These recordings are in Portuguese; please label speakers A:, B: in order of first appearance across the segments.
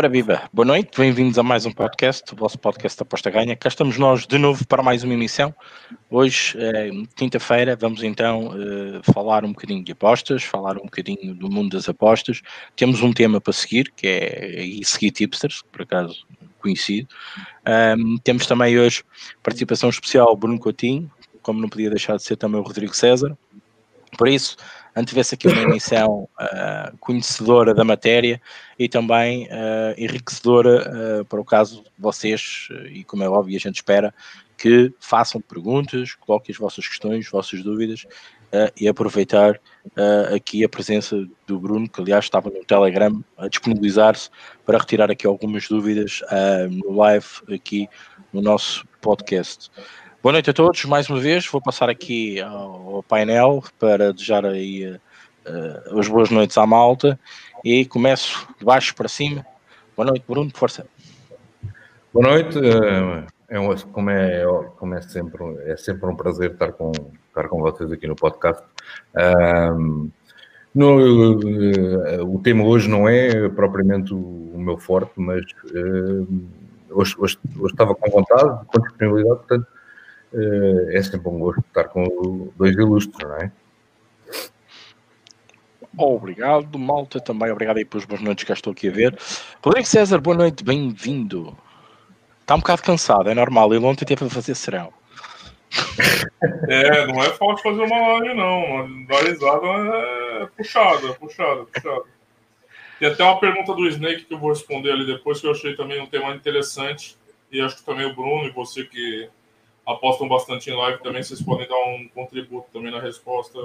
A: Ora viva, boa noite, bem-vindos a mais um podcast, o vosso podcast da Aposta Ganha. Cá estamos nós de novo para mais uma emissão. Hoje, é, quinta-feira, vamos então uh, falar um bocadinho de apostas, falar um bocadinho do mundo das apostas. Temos um tema para seguir, que é e seguir tipsters, por acaso conhecido. Temos também hoje participação especial Bruno Coutinho, como não podia deixar de ser também o Rodrigo César. Por isso, antevê-se aqui uma emissão uh, conhecedora da matéria e também uh, enriquecedora uh, para o caso de vocês, e como é óbvio, a gente espera que façam perguntas, coloquem as vossas questões, as vossas dúvidas e aproveitar aqui a presença do Bruno, que aliás estava no Telegram a disponibilizar-se para retirar aqui algumas dúvidas no live aqui no nosso podcast. Boa noite a todos, mais uma vez. Vou passar aqui ao painel para desejar aí uh, as boas noites à malta e começo de baixo para cima. Boa noite, Bruno, força.
B: Boa noite. Uh, é um, como, é, como é sempre, é sempre um prazer estar com, estar com vocês aqui no podcast. Uh, no, o tema hoje não é propriamente o, meu forte, mas hoje, hoje, hoje, estava com vontade, com disponibilidade, portanto eh, é sempre um gosto estar com dois ilustres, não é?
A: Obrigado, malta, também obrigado aí pelas boas noites que estou aqui a ver. Rodrigo César, boa noite, bem-vindo. Está um bocado cansado, é normal, ele ontem teve a fazer serão.
C: É, não é fácil fazer uma live, não. Dar risada é puxada, é puxada, é puxada. Tem até uma pergunta do Snake que eu vou responder ali depois, que eu achei também um tema interessante. E acho que também o Bruno e você que apostam bastante em live também, vocês podem dar um contributo também na resposta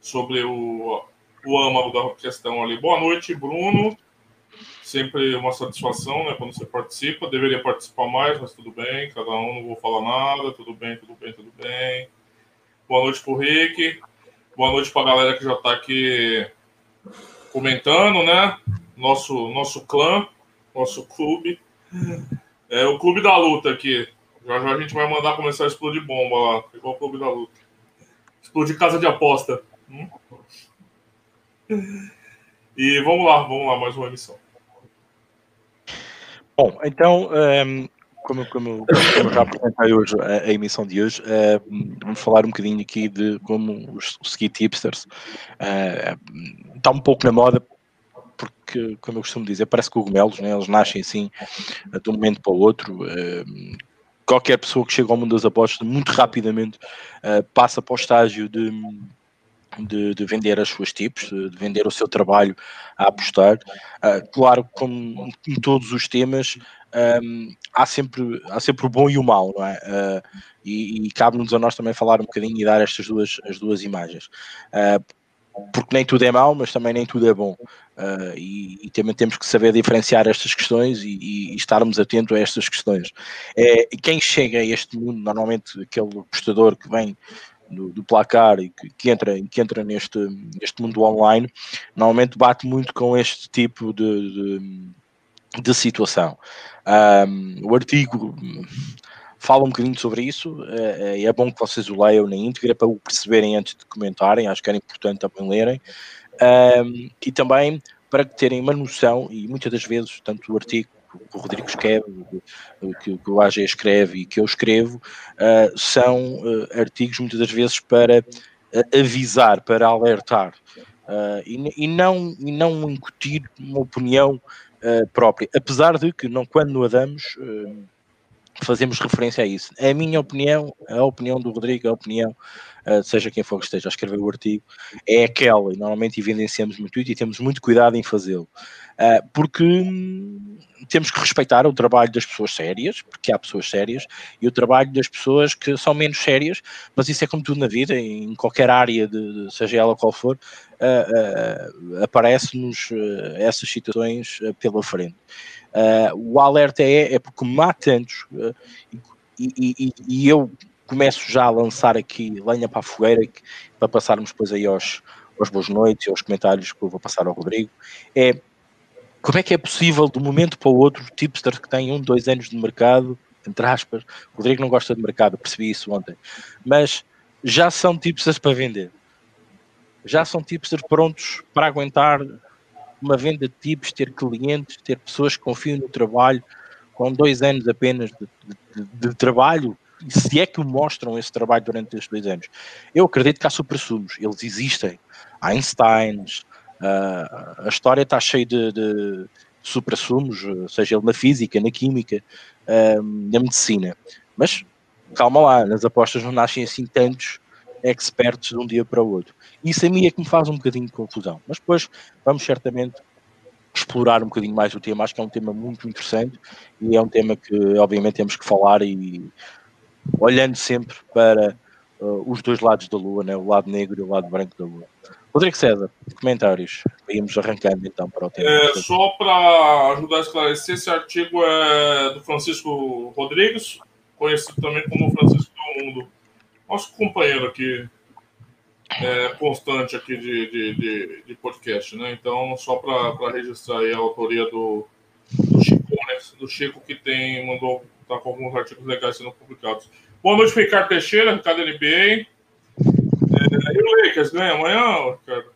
C: sobre o, o âmago da questão ali. Boa noite, Bruno. Sempre uma satisfação, né, quando você participa. Deveria participar mais, mas tudo bem, cada um, não vou falar nada, tudo bem, tudo bem, tudo bem. Boa noite pro Rick. Boa noite pra galera que já tá aqui comentando, né? Nosso, nosso clã, nosso clube. É o clube da luta aqui. Já já a gente vai mandar começar a explodir bomba lá, igual o clube da luta. Explodir casa de aposta. Hum? E vamos lá, vamos lá, mais uma emissão.
A: Bom, então, ehm, como, como, como já apresentei hoje a, a emissão de hoje, uh, vamos falar um bocadinho aqui de como os, os ski tipsters uh, está um pouco na moda porque, como eu costumo dizer, parece cogumelos, né? eles nascem assim de um momento para o outro. Qualquer pessoa que chega ao mundo das apostas muito rapidamente uh, passa para o estágio de, de, de, vender as suas tipos, de vender o seu trabalho a apostar. Uh, claro, como em todos os temas, um, há, sempre, há sempre o bom e o mau, não é? Uh, e, e cabe-nos a nós também falar um bocadinho e dar estas duas, as duas imagens. Uh, porque nem tudo é mau, mas também nem tudo é bom. Uh, e, e, também temos que saber diferenciar estas questões e, e, estarmos atentos a estas questões. É, quem chega a este mundo, normalmente aquele apostador que vem do, do placar e que, que, entra, que entra neste, neste mundo online, normalmente bate muito com este tipo de, de, de situação. Um, o artigo fala um bocadinho sobre isso é, é bom que vocês o leiam na íntegra para o perceberem antes de comentarem, acho que era importante também lerem. E também para terem uma noção, e muitas das vezes, tanto o artigo que o Rodrigo escreve, que, que o AG escreve e que eu escrevo, uh, são uh, artigos muitas das vezes para uh, avisar, para alertar, e, e, não, e não incutir uma opinião própria, apesar de que não, quando a damos fazemos referência a isso. É a minha opinião, a opinião do Rodrigo, a opinião, uh, seja quem for que esteja a escrever o artigo, é aquela, e normalmente evidenciamos muito isso e temos muito cuidado em fazê-lo. Uh, porque hum, temos que respeitar o trabalho das pessoas sérias, porque há pessoas sérias, e o trabalho das pessoas que são menos sérias, mas isso é como tudo na vida, em qualquer área, de, seja ela qual for, uh, aparece-nos essas situações pela frente. Uh, o alerta é, é porque mata tantos uh, e, e, e, eu começo já a lançar aqui lenha para a fogueira que, para passarmos depois aí aos, aos boas noites e aos comentários que eu vou passar ao Rodrigo. É como é que é possível de um momento para o outro tipsters que têm um, dois anos de mercado, entre aspas, o Rodrigo não gosta de mercado, percebi isso ontem, mas já são tipsters para vender. Já são tipsters prontos para aguentar uma venda de tipos, ter clientes, ter pessoas que confiam no trabalho, com dois anos apenas de, de, de trabalho, se é que mostram esse trabalho durante estes dois anos. Eu acredito que há supersumos, eles existem. Einsteins, uh, a história está cheia de, de suprassumos, seja ele na física, na química, uh, na medicina. Mas calma lá, nas apostas não nascem assim tantos expertos de um dia para o outro. Isso a mim é que me faz um bocadinho de confusão. Mas depois vamos certamente explorar um bocadinho mais o tema. Acho que é um tema muito interessante e é um tema que, obviamente, temos que falar e olhando sempre para uh, os dois lados da Lua, né? o lado negro e o lado branco da Lua. Rodrigo César, comentários. Íamos arrancando então para o tema.
C: É, só para ajudar a esclarecer, esse artigo é do Francisco Rodrigues, conhecido também como Francisco do Mundo. Nosso companheiro aqui, é, constante aqui de, de, de, de, podcast, né? Então, só para registrar aí a autoria do, do Chico, né? do Chico que tem, mandou, tá com alguns artigos legais sendo publicados. Boa noite, Ricardo Teixeira, Ricardo NBA. É, e o Lakers ganha amanhã, Ricardo?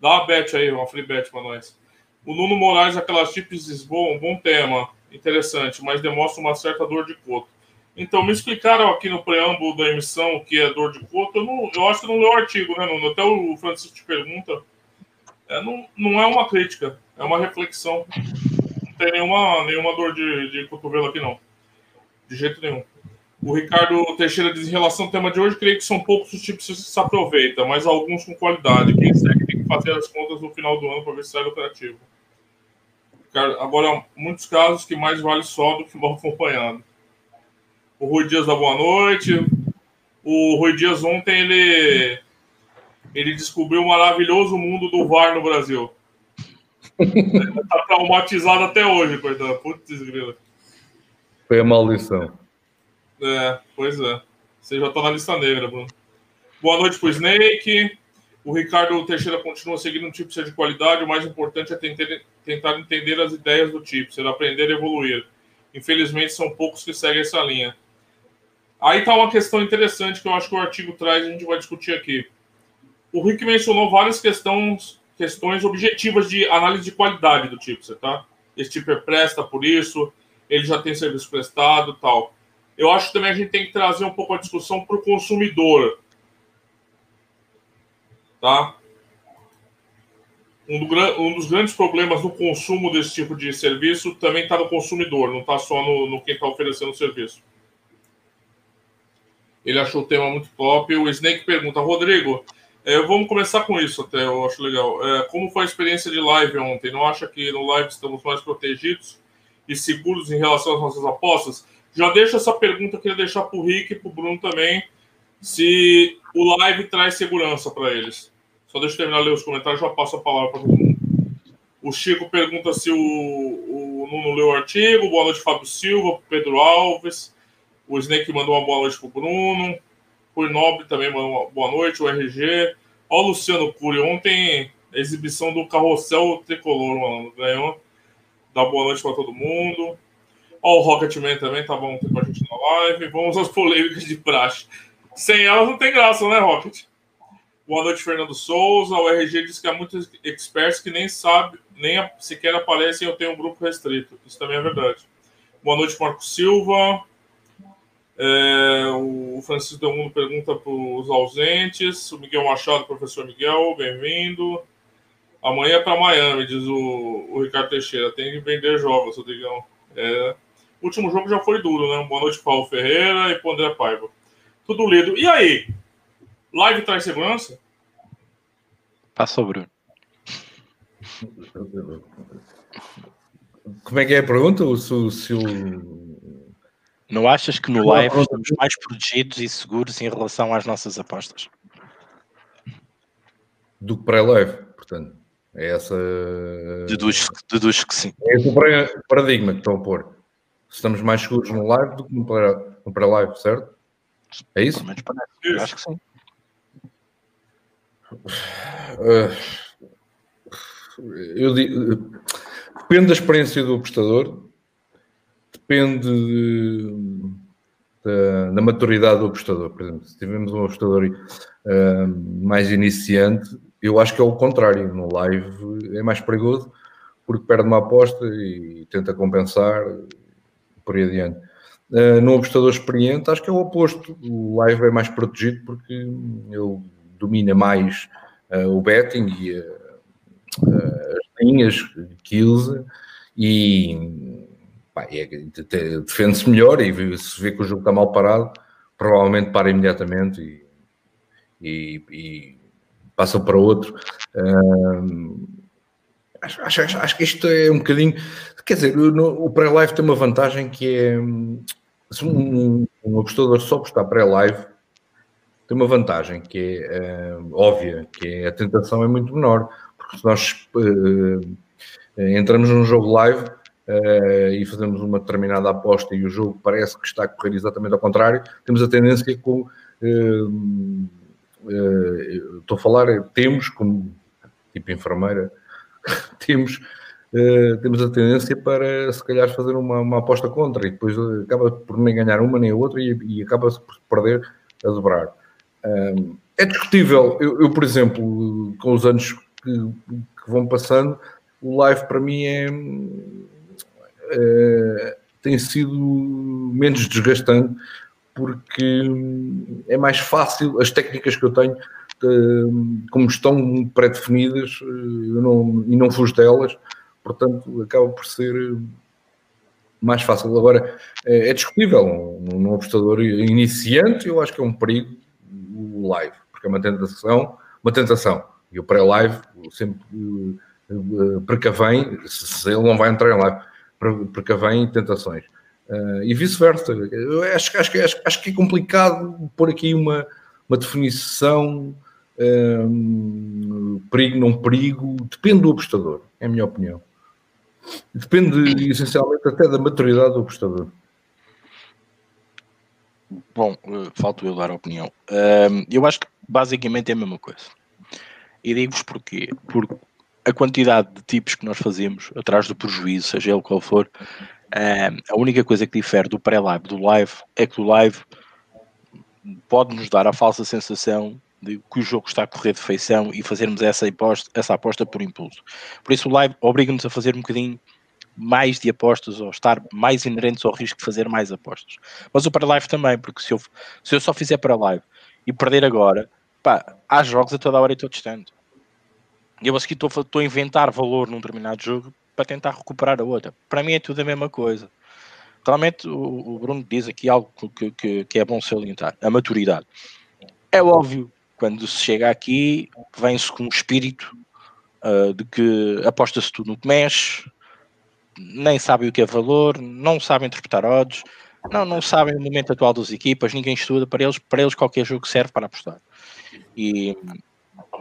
C: Dá uma bet aí, uma free bet para nós. O Nuno Moraes, aquelas chips bom tema, interessante, mas demonstra uma certa dor de coto. Então, me explicaram aqui no preâmbulo da emissão o que é dor de coto. Eu, não, eu acho que não leu o artigo, né, Nuno? Até o Francisco te pergunta. É, não, não é uma crítica, é uma reflexão. Não tem nenhuma, nenhuma dor de, de cotovelo aqui, não. De jeito nenhum. O Ricardo Teixeira diz em relação ao tema de hoje, creio que são poucos os tipos que se aproveitam, mas alguns com qualidade. Quem segue tem que fazer as contas no final do ano para ver se sai operativo. Agora, muitos casos que mais vale só do que mal acompanhado. O Rui Dias da boa noite. O Rui Dias ontem ele ele descobriu o maravilhoso mundo do VAR no Brasil. ele tá traumatizado até hoje, coitado. Putz, grila.
B: Foi a maldição.
C: É, pois é. Você já tá na lista negra, Bruno. Boa noite pro Snake. O Ricardo Teixeira continua seguindo um tipo de qualidade. O mais importante é tentar entender as ideias do tipo, ser aprender e evoluir. Infelizmente, são poucos que seguem essa linha. Aí está uma questão interessante que eu acho que o artigo traz e a gente vai discutir aqui. O Rick mencionou várias questões, questões objetivas de análise de qualidade do tipo, tá? Esse tipo é presta por isso, ele já tem serviço prestado tal. Eu acho que também a gente tem que trazer um pouco a discussão para o consumidor. Tá? Um, do, um, dos grandes problemas do consumo desse tipo de serviço também está no consumidor, não está só no, no quem está oferecendo o serviço. Ele achou o tema muito top. O Snake pergunta, Rodrigo, é, vamos começar com isso até, eu acho legal. É, como foi a experiência de live ontem? Não acha que no live estamos mais protegidos e seguros em relação às nossas apostas? Já deixo essa pergunta, queria deixar para o Rick e para o Bruno também, se o live traz segurança para eles. Só deixa eu terminar de ler os comentários, já passo a palavra para todo mundo. O Chico pergunta se o, o Nuno leu o artigo. Boa noite, Fábio Silva, Pedro Alves. O Snake mandou uma boa noite pro Bruno. O Nobre também mandou uma boa noite. O RG. Ó, o Luciano Cury. Ontem, exibição do Carrossel Tricolor, mano. Ganhou. Dá boa noite para todo mundo. Ó, o Rocketman também tá bom ter com a gente na live. Vamos às polêmicas de praxe. Sem elas não tem graça, né, Rocket? Boa noite, Fernando Souza. O RG diz que há muitos experts que nem sabe, nem sequer aparecem eu tenho um grupo restrito. Isso também é verdade. Boa noite, Marco Silva. É, o Francisco Del Mundo pergunta para os ausentes. O Miguel Machado, professor Miguel, bem-vindo. Amanhã é para Miami, diz o, o, Ricardo Teixeira. Tem que vender jogos, Rodrigão. É, o último jogo já foi duro, né? Boa noite, Paulo Ferreira e para André Paiva. Tudo lido. E aí? Live traz segurança?
A: Passou, Bruno.
B: Como é que é a pergunta? Se, se o
A: não achas que no live estamos mais protegidos e seguros em relação às nossas apostas?
B: Do que pré-live, portanto. É essa.
A: Deduz, deduz que sim.
B: É esse o paradigma que estão a pôr. Estamos mais seguros no live do que no pré-live, certo? É isso?
A: Eu acho que sim.
B: Uh, eu digo, depende da experiência do apostador depende de, da, da, maturidade do apostador. Por exemplo, se tivermos um apostador uh, mais iniciante, eu acho que é o contrário. No live é mais perigoso porque perde uma aposta e tenta compensar por aí adiante. Uh, no apostador experiente, acho que é o oposto. O live é mais protegido porque ele domina mais uh, o betting e uh, as linhas que usa e é, defende-se melhor e se vê que o jogo está mal parado, provavelmente para imediatamente e, e, e passa para outro. Acho, acho, acho, que isto é um bocadinho. Quer dizer, no, o pré-live tem uma vantagem que é. Se um, um apostador só apostar pré-live, tem uma vantagem que é uh, óbvia, que é a tentação é muito menor. Porque se nós uh, entramos num jogo live uh, e fazemos uma determinada aposta e o jogo parece que está a correr exatamente ao contrário, temos a tendência com. estou a falar, temos como tipo enfermeira temos, uh, temos a tendência para, se calhar, fazer uma, uma, aposta contra e depois acaba por nem ganhar uma nem a outra e, e acaba-se por perder a dobrar. Um, é discutível. Eu, eu, por exemplo, com os anos que, que, vão passando, o live para mim é, é tem sido menos desgastante porque é mais fácil as técnicas que eu tenho como estão pré-definidas eh, não, e não fujo delas, portanto acaba por ser mais fácil. Agora, é, é discutível, num apostador iniciante eu acho que é um perigo o live, porque é uma tentação, uma tentação, e o pré-live sempre uh, precavém, se ele não vai entrar em live, precavém tentações. Uh, e vice-versa. Acho, acho, acho, acho que é complicado pôr aqui uma, uma definição um, perigo, não perigo, depende do apostador, é a minha opinião. Depende essencialmente até da maturidade do apostador.
A: Bom, eh, falto eu dar a opinião. Um, eu acho que basicamente é a mesma coisa. E digo-vos porquê. Porque a quantidade de tipos que nós fazemos atrás do prejuízo, seja ele qual for, um, a única coisa que difere do pré-live do live é que o live pode nos dar a falsa sensação de que o jogo está a correr de feição e fazermos essa aposta, essa aposta por impulso. Por isso o live obriga-nos a fazer um bocadinho mais de apostas ou estar mais inerentes ao risco de fazer mais apostas. Mas o para live também, porque se eu, se eu só fizer para live e perder agora, pá, há jogos a toda hora e todo instante. Eu a seguir estou a inventar valor num determinado jogo para tentar recuperar a outra. Para mim é tudo a mesma coisa. Realmente o, o Bruno diz aqui algo que, que, que é bom salientar, a maturidade. É óbvio quando se chega aqui, vem-se com um espírito uh, de que aposta-se tudo no que mexe, nem sabe o que é valor, não sabe interpretar odds, não, não sabem o momento atual das equipas, ninguém estuda, para eles, para eles qualquer jogo serve para apostar. E,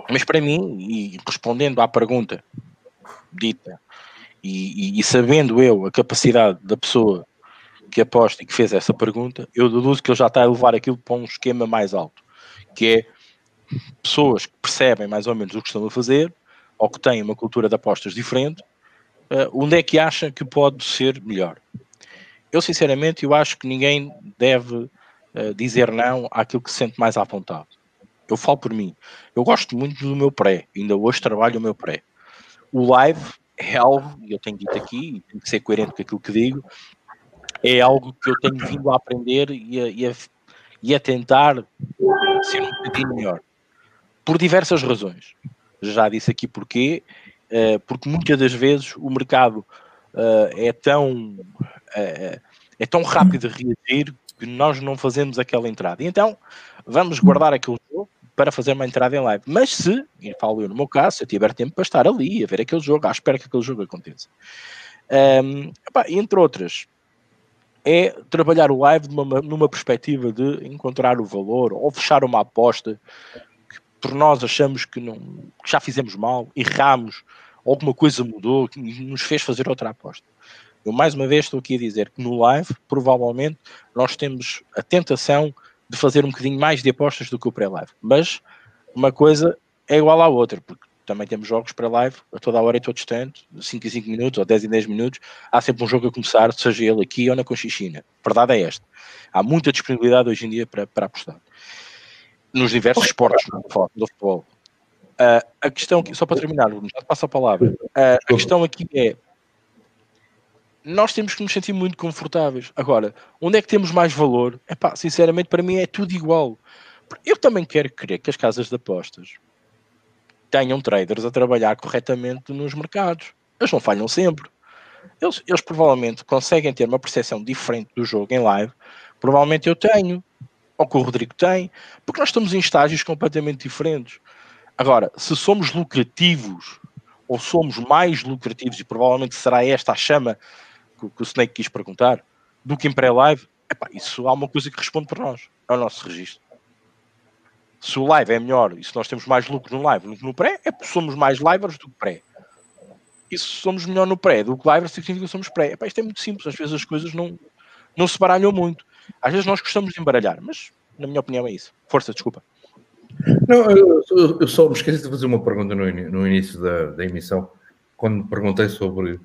A: mas para mim, e respondendo à pergunta dita, e, e, e sabendo eu a capacidade da pessoa que aposta e que fez essa pergunta, eu deduzo que ele já está a levar aquilo para um esquema mais alto, que é pessoas que percebem mais ou menos o que estão a fazer ou que têm uma cultura de apostas diferente, uh, onde é que acha que pode ser melhor? Eu, sinceramente, eu acho que ninguém deve uh, dizer não àquilo que se sente mais à vontade. Eu falo por mim. Eu gosto muito do meu pré. Ainda hoje trabalho o meu pré. O live é algo, e eu tenho dito aqui, e tenho que ser coerente com aquilo que digo, é algo que eu tenho vindo a aprender e a, e a, e a tentar ser um bocadinho melhor por diversas razões. Já disse aqui porquê, uh, porque muitas das vezes o mercado uh, é tão uh, é tão rápido a reagir que nós não fazemos aquela entrada. então vamos guardar aquele jogo para fazer uma entrada em live. Mas se, e falo eu no meu caso, se eu tiver tempo para estar ali a ver aquele jogo, à espera que aquele jogo aconteça. Um, epá, entre outras, é trabalhar o live numa, numa perspectiva de encontrar o valor ou fechar uma aposta por nós achamos que, não, que já fizemos mal, erramos, alguma coisa mudou, que nos fez fazer outra aposta. Eu mais uma vez estou aqui a dizer que no live, provavelmente, nós temos a tentação de fazer um bocadinho mais de apostas do que o pré-live. Mas uma coisa é igual à outra, porque também temos jogos pré-live a toda a hora e todo instante, 5 em 5 minutos ou 10 em 10 minutos, há sempre um jogo a começar, seja ele aqui ou na Conchichina. A verdade é esta. Há muita disponibilidade hoje em dia para, para apostar nos diversos esportes, do futebol. Uh, a questão aqui, só para terminar, já te passo a palavra. Uh, a questão aqui é: nós temos que nos sentir muito confortáveis. Agora, onde é que temos mais valor? Epá, sinceramente, para mim é tudo igual. Eu também quero crer que as casas de apostas tenham traders a trabalhar corretamente nos mercados. Eles não falham sempre. Eles, eles provavelmente conseguem ter uma percepção diferente do jogo em live. Provavelmente eu tenho, ou que o Rodrigo tem, porque nós estamos em estágios completamente diferentes. Agora, se somos lucrativos, ou somos mais lucrativos, e provavelmente será esta a chama que, que o Snake quis perguntar, do que em pré-live, isso há uma coisa que responde para nós, é o nosso registro. Se o live é melhor e se nós temos mais lucro no live do que no pré, é porque somos mais livers do que pré. E se somos melhor no pré do que live, significa que somos pré. Epá, isto é muito simples, às vezes as coisas não, não se baralham muito. Às vezes nós gostamos de embaralhar, mas na minha opinião é isso. Força, desculpa.
B: Não, eu, eu só me esqueci de fazer uma pergunta no, no início da, da emissão, quando perguntei sobre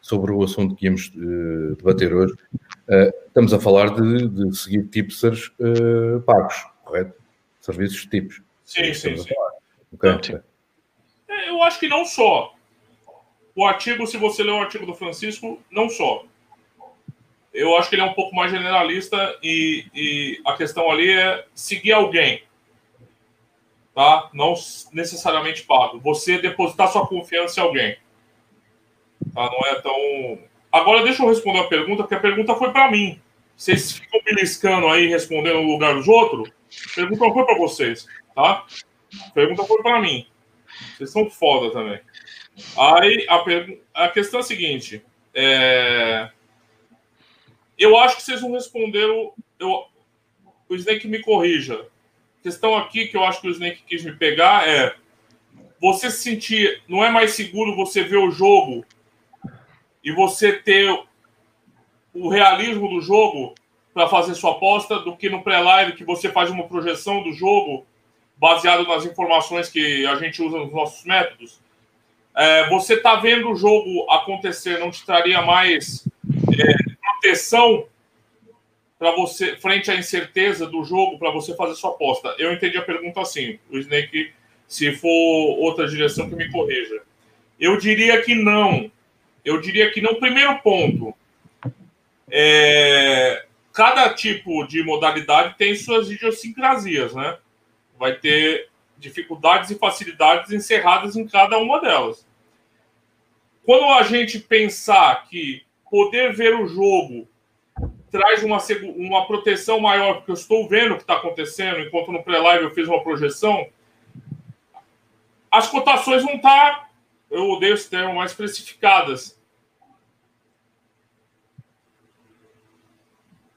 B: sobre o assunto que íamos uh, debater hoje. Uh, estamos a falar de, de seguir tipsters uh, pagos, correto? Serviços de tipos.
C: Sim, sim, sim. Okay. É, eu acho que não só. O artigo, se você ler o artigo do Francisco, não só. Eu acho que ele é um pouco mais generalista e, e a questão ali é seguir alguém. Tá? Não necessariamente pago. Você depositar sua confiança em alguém. Tá? Não é tão. Agora deixa eu responder a pergunta, porque a pergunta foi para mim. Vocês ficam beliscando aí, respondendo no lugar dos outros? A pergunta não foi para vocês, tá? A pergunta foi para mim. Vocês são foda também. Aí a, per... a questão é a seguinte: é... eu acho que vocês não responderam. Eu... O Snake me corrija. A questão aqui que eu acho que o Snake quis me pegar é: você se sentir. Não é mais seguro você ver o jogo e você ter o realismo do jogo para fazer sua aposta do que no pré-live que você faz uma projeção do jogo baseado nas informações que a gente usa nos nossos métodos. É, você está vendo o jogo acontecer, não te traria mais é, proteção para você frente à incerteza do jogo para você fazer sua aposta? Eu entendi a pergunta assim. O Snake, se for outra direção, que me corrija. Eu diria que não. Eu diria que no primeiro ponto, é, cada tipo de modalidade tem suas idiosincrasias, né? Vai ter dificuldades e facilidades encerradas em cada uma delas. Quando a gente pensar que poder ver o jogo traz uma, uma proteção maior, porque eu estou vendo o que está acontecendo, enquanto no pré-live eu fiz uma projeção, as cotações vão estar tá eu odeio esse termo, mais precificadas.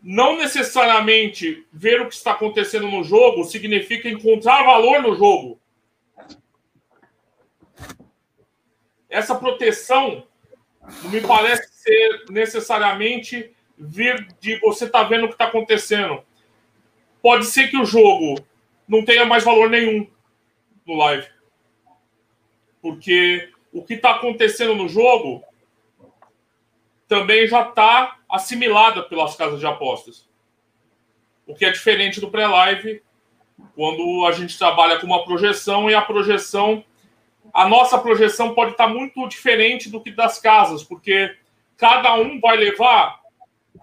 C: Não necessariamente ver o que está acontecendo no jogo significa encontrar valor no jogo. Essa proteção não me parece ser necessariamente vir de você estar tá vendo o que está acontecendo. Pode ser que o jogo não tenha mais valor nenhum no live. Porque o que está acontecendo no jogo também já está assimilada pelas casas de apostas. O que é diferente do pré-live, quando a gente trabalha com uma projeção e a projeção, a nossa projeção pode estar muito diferente do que das casas, porque cada um vai levar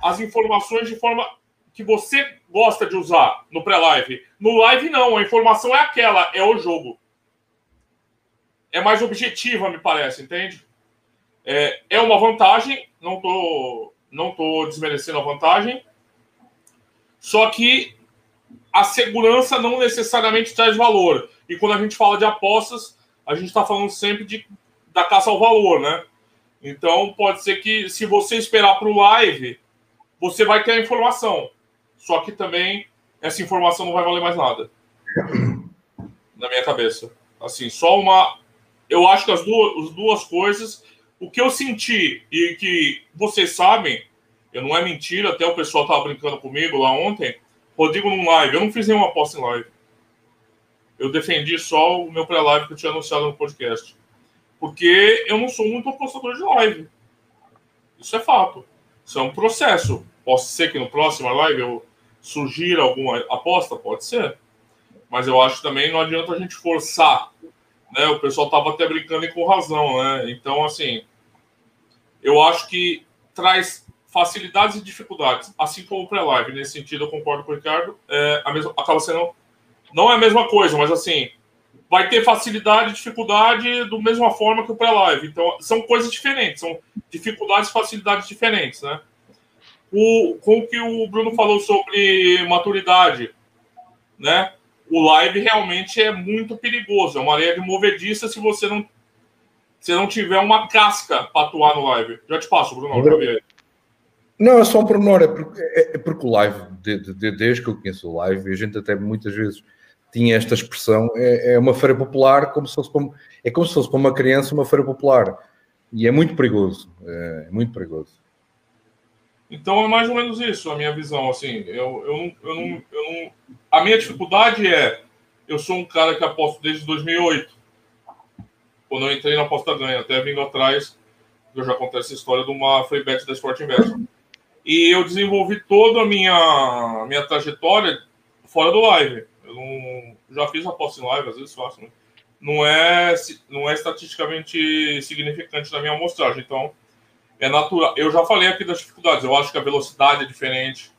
C: as informações de forma que você gosta de usar no pré-live. No live, não, a informação é aquela, é o jogo é mais objetiva, me parece, entende? É, é uma vantagem, não tô, não tô desmerecendo a vantagem, só que a segurança não necessariamente traz valor. E quando a gente fala de apostas, a gente está falando sempre de, da caça ao valor, né? Então pode ser que se você esperar para o live, você vai ter a informação. Só que também essa informação não vai valer mais nada. Na minha cabeça. Assim, só uma eu acho que as duas, as duas coisas, o que eu senti e que vocês sabem, eu não é mentira, até o pessoal estava brincando comigo lá ontem, Rodrigo num live, eu não fiz nenhuma aposta em live. Eu defendi só o meu pré-live que eu tinha anunciado no podcast. Porque eu não sou muito apostador de live. Isso é fato. Isso é um processo. Pode ser que no próximo live eu sugira alguma aposta? Pode ser. Mas eu acho também não adianta a gente forçar né? O pessoal tava até brincando e com razão, né? Então, assim, eu acho que traz facilidades e dificuldades, assim como o pré-live. Nesse sentido, eu concordo com o Ricardo. É, a mesma, acaba sendo. Não é a mesma coisa, mas assim, vai ter facilidade e dificuldade da mesma forma que o pré-live. Então, são coisas diferentes, são dificuldades e facilidades diferentes, né? O, com o que o Bruno falou sobre maturidade, né? O live realmente é muito perigoso, é uma areia de movediça se você não se não tiver uma casca para atuar no live. Já te passo, Bruno. Já
B: não, é só um pormenor, é porque, é, é porque o live, de, de, desde que eu conheço o live, a gente até muitas vezes tinha esta expressão, é, é uma feira popular, como se fosse para, é como se fosse para uma criança uma feira popular. E é muito perigoso, é, é muito perigoso.
C: Então é mais ou menos isso a minha visão, assim, eu, eu, não, eu, não, eu não... A minha dificuldade é, eu sou um cara que aposto desde 2008, quando eu entrei na aposta ganha, até vindo atrás, eu já contei essa história de uma free bet da Sport Invest. E eu desenvolvi toda a minha, minha trajetória fora do live. Eu não, já fiz aposta em live, às vezes faço, né? Não é, não é estatisticamente significante na minha amostragem. Então, é natural. Eu já falei aqui das dificuldades. Eu acho que a velocidade é diferente,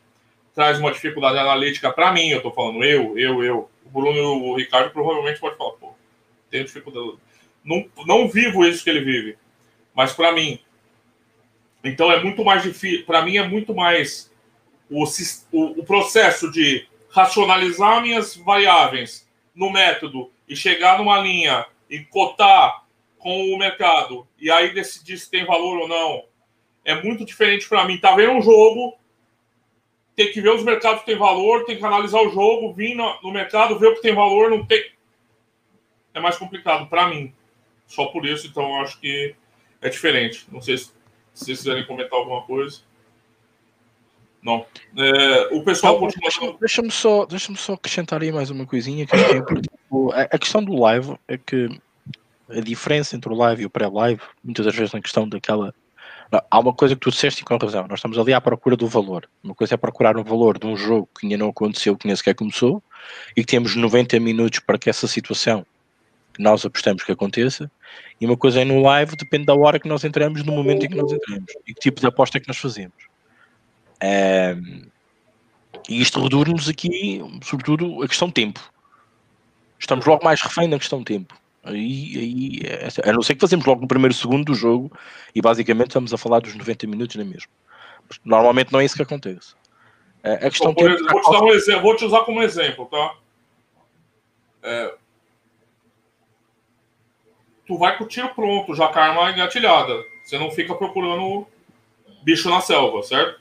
C: traz uma dificuldade analítica para mim. Eu estou falando eu, eu, eu. O Bruno e o Ricardo provavelmente pode falar, pô, tenho dificuldade. Não, não vivo isso que ele vive, mas para mim. Então é muito mais difícil. Para mim é muito mais o, o, o processo de racionalizar minhas variáveis no método e chegar numa linha e cotar com o mercado e aí decidir se tem valor ou não é muito diferente para mim. Tá vendo um jogo, tem que ver os mercados que tem valor, tem que analisar o jogo, vir no, no mercado, ver o que tem valor, não tem. É mais complicado para mim. Só por isso, então, acho que é diferente. Não sei se, se vocês quiserem comentar alguma coisa. Não. É, o pessoal
A: não, continua. Deixa-me só, deixa só acrescentar aí mais uma coisinha que é. A questão do live é que a diferença entre o live e o pré-live, muitas das vezes na questão daquela. há uma coisa que tu disseste e com razão. Nós estamos ali à procura do valor. Uma coisa é procurar um valor de um jogo que ainda não aconteceu, que nem sequer começou, e que temos 90 minutos para que essa situação que nós apostamos que aconteça. E uma coisa é no live, depende da hora que nós entramos, no momento em que nós entramos e que tipo de aposta é que nós fazemos. Um, e isto reduz-nos aqui, sobretudo, a questão de tempo. Estamos logo mais refém na questão de tempo. Aí, aí, é, a não ser que fazemos logo no primeiro segundo do jogo e basicamente estamos a falar dos 90 minutos na mesma. Normalmente não é isso que acontece. A questão
C: Bom, tempo, vou, te um exemplo, vou te usar como exemplo, tá? É, tu vai com o tiro pronto, já com a arma engatilhada. Você não fica procurando bicho na selva, certo?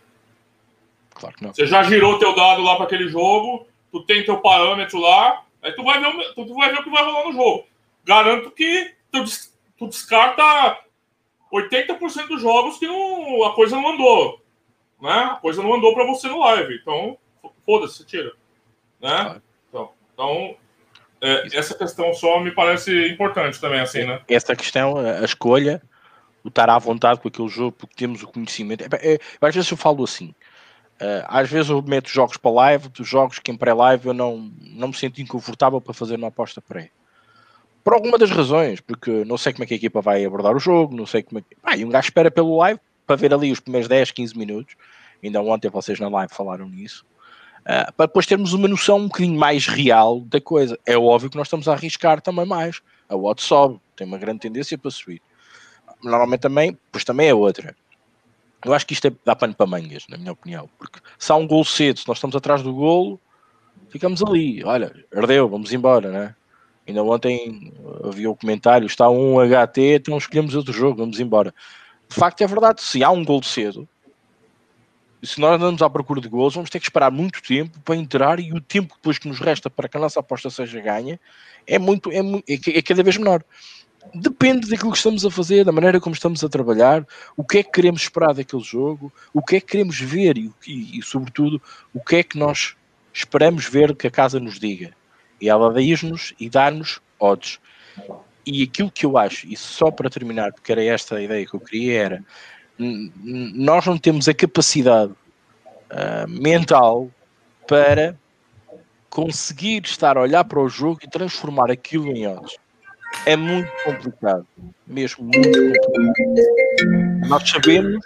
A: Claro que não.
C: Você já girou teu dado lá para aquele jogo, tu tem teu parâmetro lá, aí tu vai, ver o, tu vai ver o que vai rolar no jogo. Garanto que tu, tu descarta 80% dos jogos que não, a coisa não andou. Né? A coisa não andou para você no live. Então, foda-se, você tira. Né? Então, então é, essa questão só me parece importante também, assim, né?
A: Essa questão, a escolha, o estar à vontade com aquele jogo, porque temos o conhecimento. É, é, às vezes eu falo assim, Uh, às vezes eu meto jogos para live, dos jogos que em pré-live eu não, não me sinto inconfortável para fazer uma aposta pré. Por alguma das razões, porque não sei como é que a equipa vai abordar o jogo, não sei como é que. Ah, e um gajo espera pelo live para ver ali os primeiros 10, 15 minutos. Ainda ontem vocês na live falaram nisso. Uh, para depois termos uma noção um bocadinho mais real da coisa. É óbvio que nós estamos a arriscar também mais. A odd sobe, tem uma grande tendência para subir. Normalmente também, pois também é outra eu acho que isto é, dá pano para mangas, na minha opinião, porque se há um gol cedo, se nós estamos atrás do golo, ficamos ali. Olha, ardeu, vamos embora, né? Ainda ontem havia o um comentário: está um HT, então escolhemos outro jogo, vamos embora. De facto, é verdade, se há um gol cedo, se nós andamos à procura de gols, vamos ter que esperar muito tempo para entrar e o tempo depois que nos resta para que a nossa aposta seja ganha é muito é, é, é cada vez menor depende daquilo que estamos a fazer, da maneira como estamos a trabalhar, o que é que queremos esperar daquele jogo, o que é que queremos ver e, e, e sobretudo, o que é que nós esperamos ver que a casa nos diga. E ela diz-nos e dá-nos odds. E aquilo que eu acho, e só para terminar, porque era esta a ideia que eu queria, era nós não temos a capacidade uh, mental para conseguir estar a olhar para o jogo e transformar aquilo em odds É muito complicado. Mesmo muito complicado. Nós sabemos.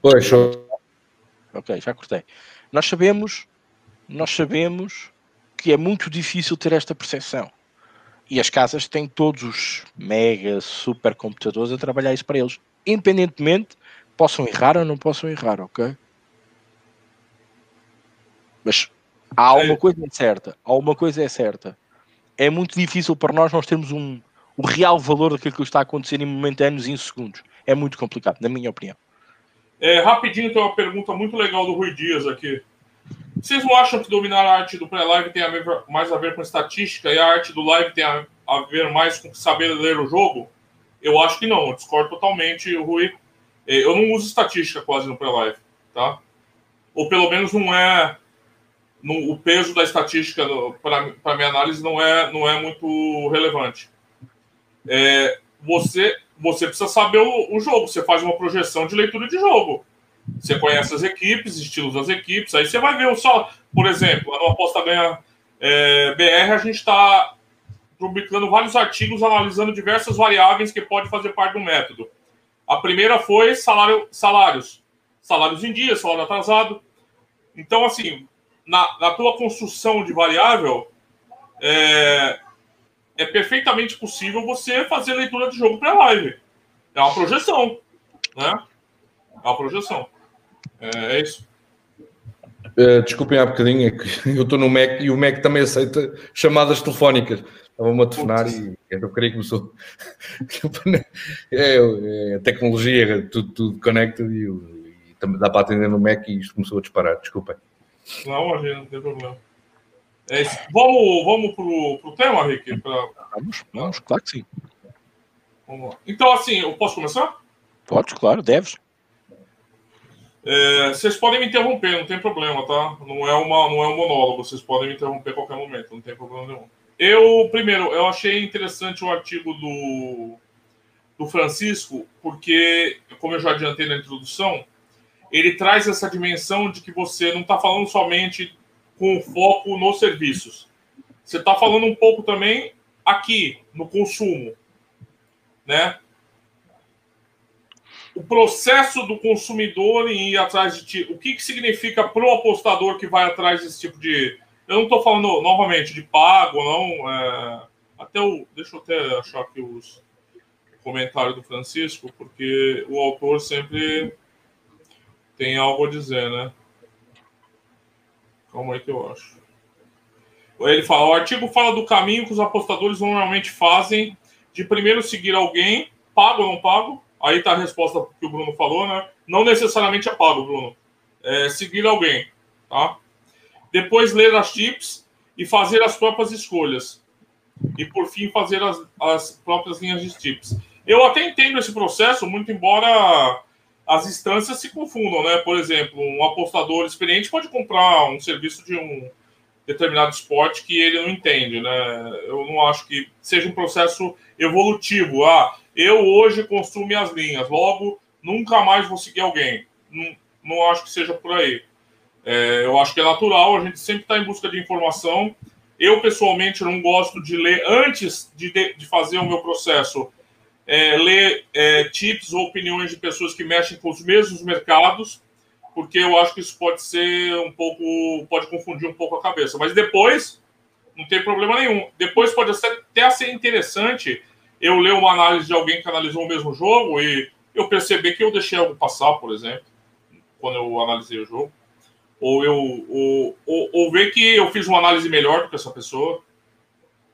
B: Pois, show.
A: Ok, já cortei. Nós sabemos, nós sabemos que é muito difícil ter esta percepção. E as casas têm todos os mega supercomputadores a trabalhar isso para eles. Independentemente, possam errar ou não possam errar, ok? Mas há uma coisa é certa, há uma coisa é certa. É muito difícil para nós nós termos um, o real valor daquilo que está a acontecer em momentâneos e em segundos. É muito complicado, na minha opinião.
C: É, rapidinho, tem uma pergunta muito legal do Rui Dias aqui. Vocês não acham que dominar a arte do pré-live tem a ver, mais a ver com estatística e a arte do live tem a, a, ver mais com saber ler o jogo? Eu acho que não, eu discordo totalmente, Rui. É, eu não uso estatística quase no pré-live, tá? Ou pelo menos não é no, o peso da estatística para minha análise não é, não é muito relevante. É, você, você precisa saber o, o, jogo, você faz uma projeção de leitura de jogo. Você conhece as equipes, estilos das equipes, aí você vai ver o só. Por exemplo, no Aposta Ganha é, BR, a gente está publicando vários artigos analisando diversas variáveis que pode fazer parte do método. A primeira foi salário, salários. Salários em dia, salário atrasado. Então, assim, na, na tua construção de variável, é, é perfeitamente possível você fazer leitura de jogo para live. É uma projeção, né? É uma projeção. É, é isso.
B: Uh, desculpem há bocadinho, é que eu estou no Mac e o Mac também aceita chamadas telefónicas. Estava-me a telefonar e eu queria que começou. é, é, a tecnologia, tudo, tudo conecta e, e, também dá para atender no Mac e isto começou a disparar. Desculpem.
C: Não, ali não tem problema. É vamos vamos pro, pro tema, Rick? Pra...
A: Vamos, vamos, claro que sim.
C: Então, assim, eu posso começar?
A: Pode, claro, deves.
C: É, vocês podem me interromper, não tem problema, tá? Não é, uma, não é um monólogo, vocês podem me interromper a qualquer momento, não tem problema nenhum. Eu, primeiro, eu achei interessante o artigo do, do Francisco, porque, como eu já adiantei na introdução, ele traz essa dimensão de que você não está falando somente com foco nos serviços. Você está falando um pouco também aqui, no consumo. Né? O processo do consumidor em ir atrás de ti. O que, que significa para o apostador que vai atrás desse tipo de. Eu não estou falando novamente de pago, não. É... Até o. Deixa eu até achar aqui os comentários do Francisco, porque o autor sempre tem algo a dizer, né? Calma aí que eu acho. Ele fala: o artigo fala do caminho que os apostadores normalmente fazem de primeiro seguir alguém, pago ou não pago. Aí está a resposta que o Bruno falou, né? Não necessariamente é pago, Bruno. É seguir alguém, tá? Depois ler as tips e fazer as próprias escolhas. E por fim fazer as, as próprias linhas de tips. Eu até entendo esse processo, muito embora as instâncias se confundam, né? Por exemplo, um apostador experiente pode comprar um serviço de um determinado esporte que ele não entende, né? Eu não acho que seja um processo evolutivo. Ah, eu hoje construo minhas linhas, logo nunca mais vou seguir alguém. Não, não acho que seja por aí. É, eu acho que é natural, a gente sempre está em busca de informação. Eu, pessoalmente, não gosto de ler antes de, de fazer o meu processo é, ler é, tips ou opiniões de pessoas que mexem com os mesmos mercados, porque eu acho que isso pode ser um pouco, pode confundir um pouco a cabeça. Mas depois, não tem problema nenhum. Depois pode até ser interessante eu ler uma análise de alguém que analisou o mesmo jogo e eu perceber que eu deixei algo passar, por exemplo, quando eu analisei o jogo. Ou eu ou, ou, ou ver que eu fiz uma análise melhor do que essa pessoa,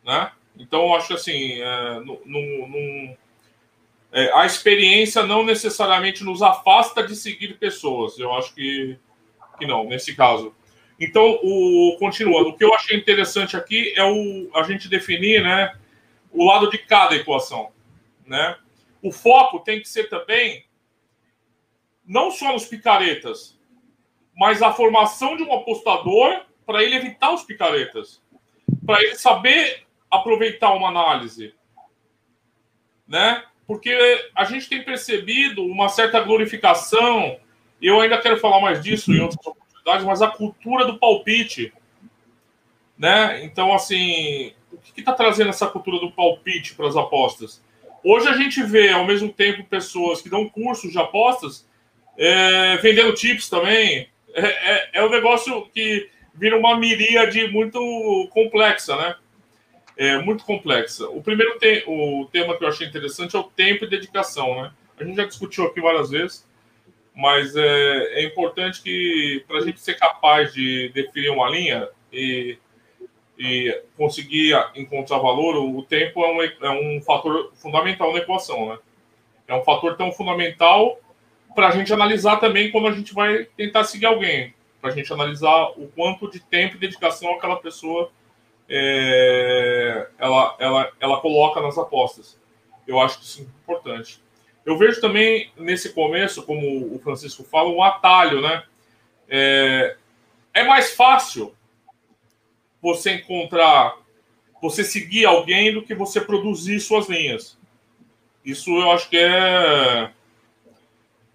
C: né? Então, eu acho que assim, é, não, não, é, a experiência não necessariamente nos afasta de seguir pessoas. Eu acho que, que não, nesse caso. Então, o, continuando, o que eu achei interessante aqui é o, a gente definir né, o lado de cada equação. Né? O foco tem que ser também não só nos picaretas, mas a formação de um apostador para ele evitar os picaretas, para ele saber aproveitar uma análise, né? porque a gente tem percebido uma certa glorificação, e eu ainda quero falar mais disso em outras oportunidades, mas a cultura do palpite. Né? Então, assim, o que está trazendo essa cultura do palpite para as apostas? Hoje a gente vê, ao mesmo tempo, pessoas que dão cursos de apostas é, vendendo tips também. É, é, é um negócio que vira uma miríade muito complexa, né? É muito complexa. O primeiro te o tema que eu achei interessante é o tempo e dedicação, né? A gente já discutiu aqui várias vezes, mas é, é importante que, para a gente ser capaz de definir uma linha e, e conseguir encontrar valor, o tempo é um, é um fator fundamental na equação, né? É um fator tão fundamental para a gente analisar também quando a gente vai tentar seguir alguém, para a gente analisar o quanto de tempo e dedicação aquela pessoa é, ela, ela, ela coloca nas apostas. Eu acho que isso é importante. Eu vejo também nesse começo, como o Francisco fala, um atalho, né? É, é mais fácil você encontrar, você seguir alguém do que você produzir suas linhas. Isso eu acho que é,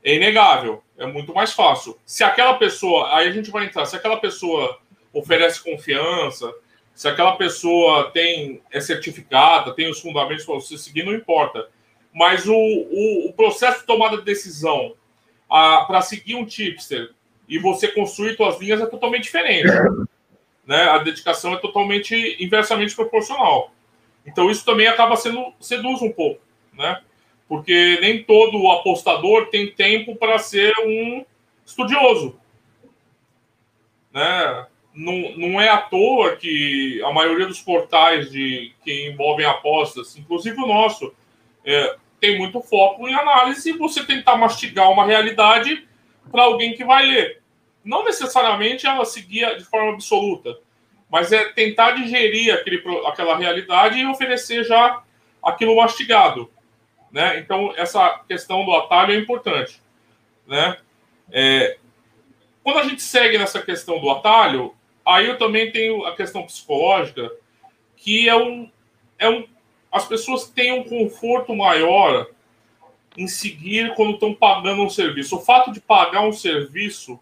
C: é inegável, é muito mais fácil. Se aquela pessoa, aí a gente vai entrar, se aquela pessoa oferece confiança, se aquela pessoa tem é certificada, tem os fundamentos para você seguir, não importa. Mas o, o, o processo de tomada de decisão para seguir um tipster e você construir suas linhas é totalmente diferente. Né? A dedicação é totalmente inversamente proporcional. Então isso também acaba sendo seduz um pouco, né? Porque nem todo apostador tem tempo para ser um estudioso, né? não, não é à toa que a maioria dos portais de que envolvem apostas, inclusive o nosso, é, tem muito foco em análise e você tentar mastigar uma realidade para alguém que vai ler. Não necessariamente ela seguir de forma absoluta, mas é tentar digerir aquele, aquela realidade e oferecer já aquilo mastigado. Né? Então, essa questão do atalho é importante. Né? É, quando a gente segue nessa questão do atalho, Aí eu também tenho a questão psicológica, que é um, é um. As pessoas têm um conforto maior em seguir quando estão pagando um serviço. O fato de pagar um serviço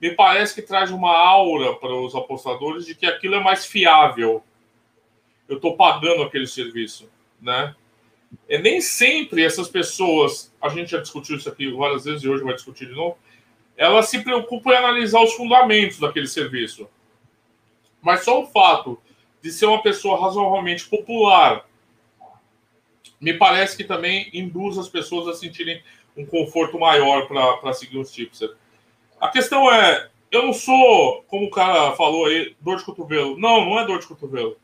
C: me parece que traz uma aura para os apostadores de que aquilo é mais fiável. Eu estou pagando aquele serviço, né? É nem sempre essas pessoas, a gente já discutiu isso aqui várias vezes e hoje vai discutir de novo, elas se preocupam em analisar os fundamentos daquele serviço. Mas só o fato de ser uma pessoa razoavelmente popular me parece que também induz as pessoas a sentirem um conforto maior para seguir os tipos. A questão é, eu não sou, como o cara falou aí, dor de cotovelo. Não, não é dor de cotovelo.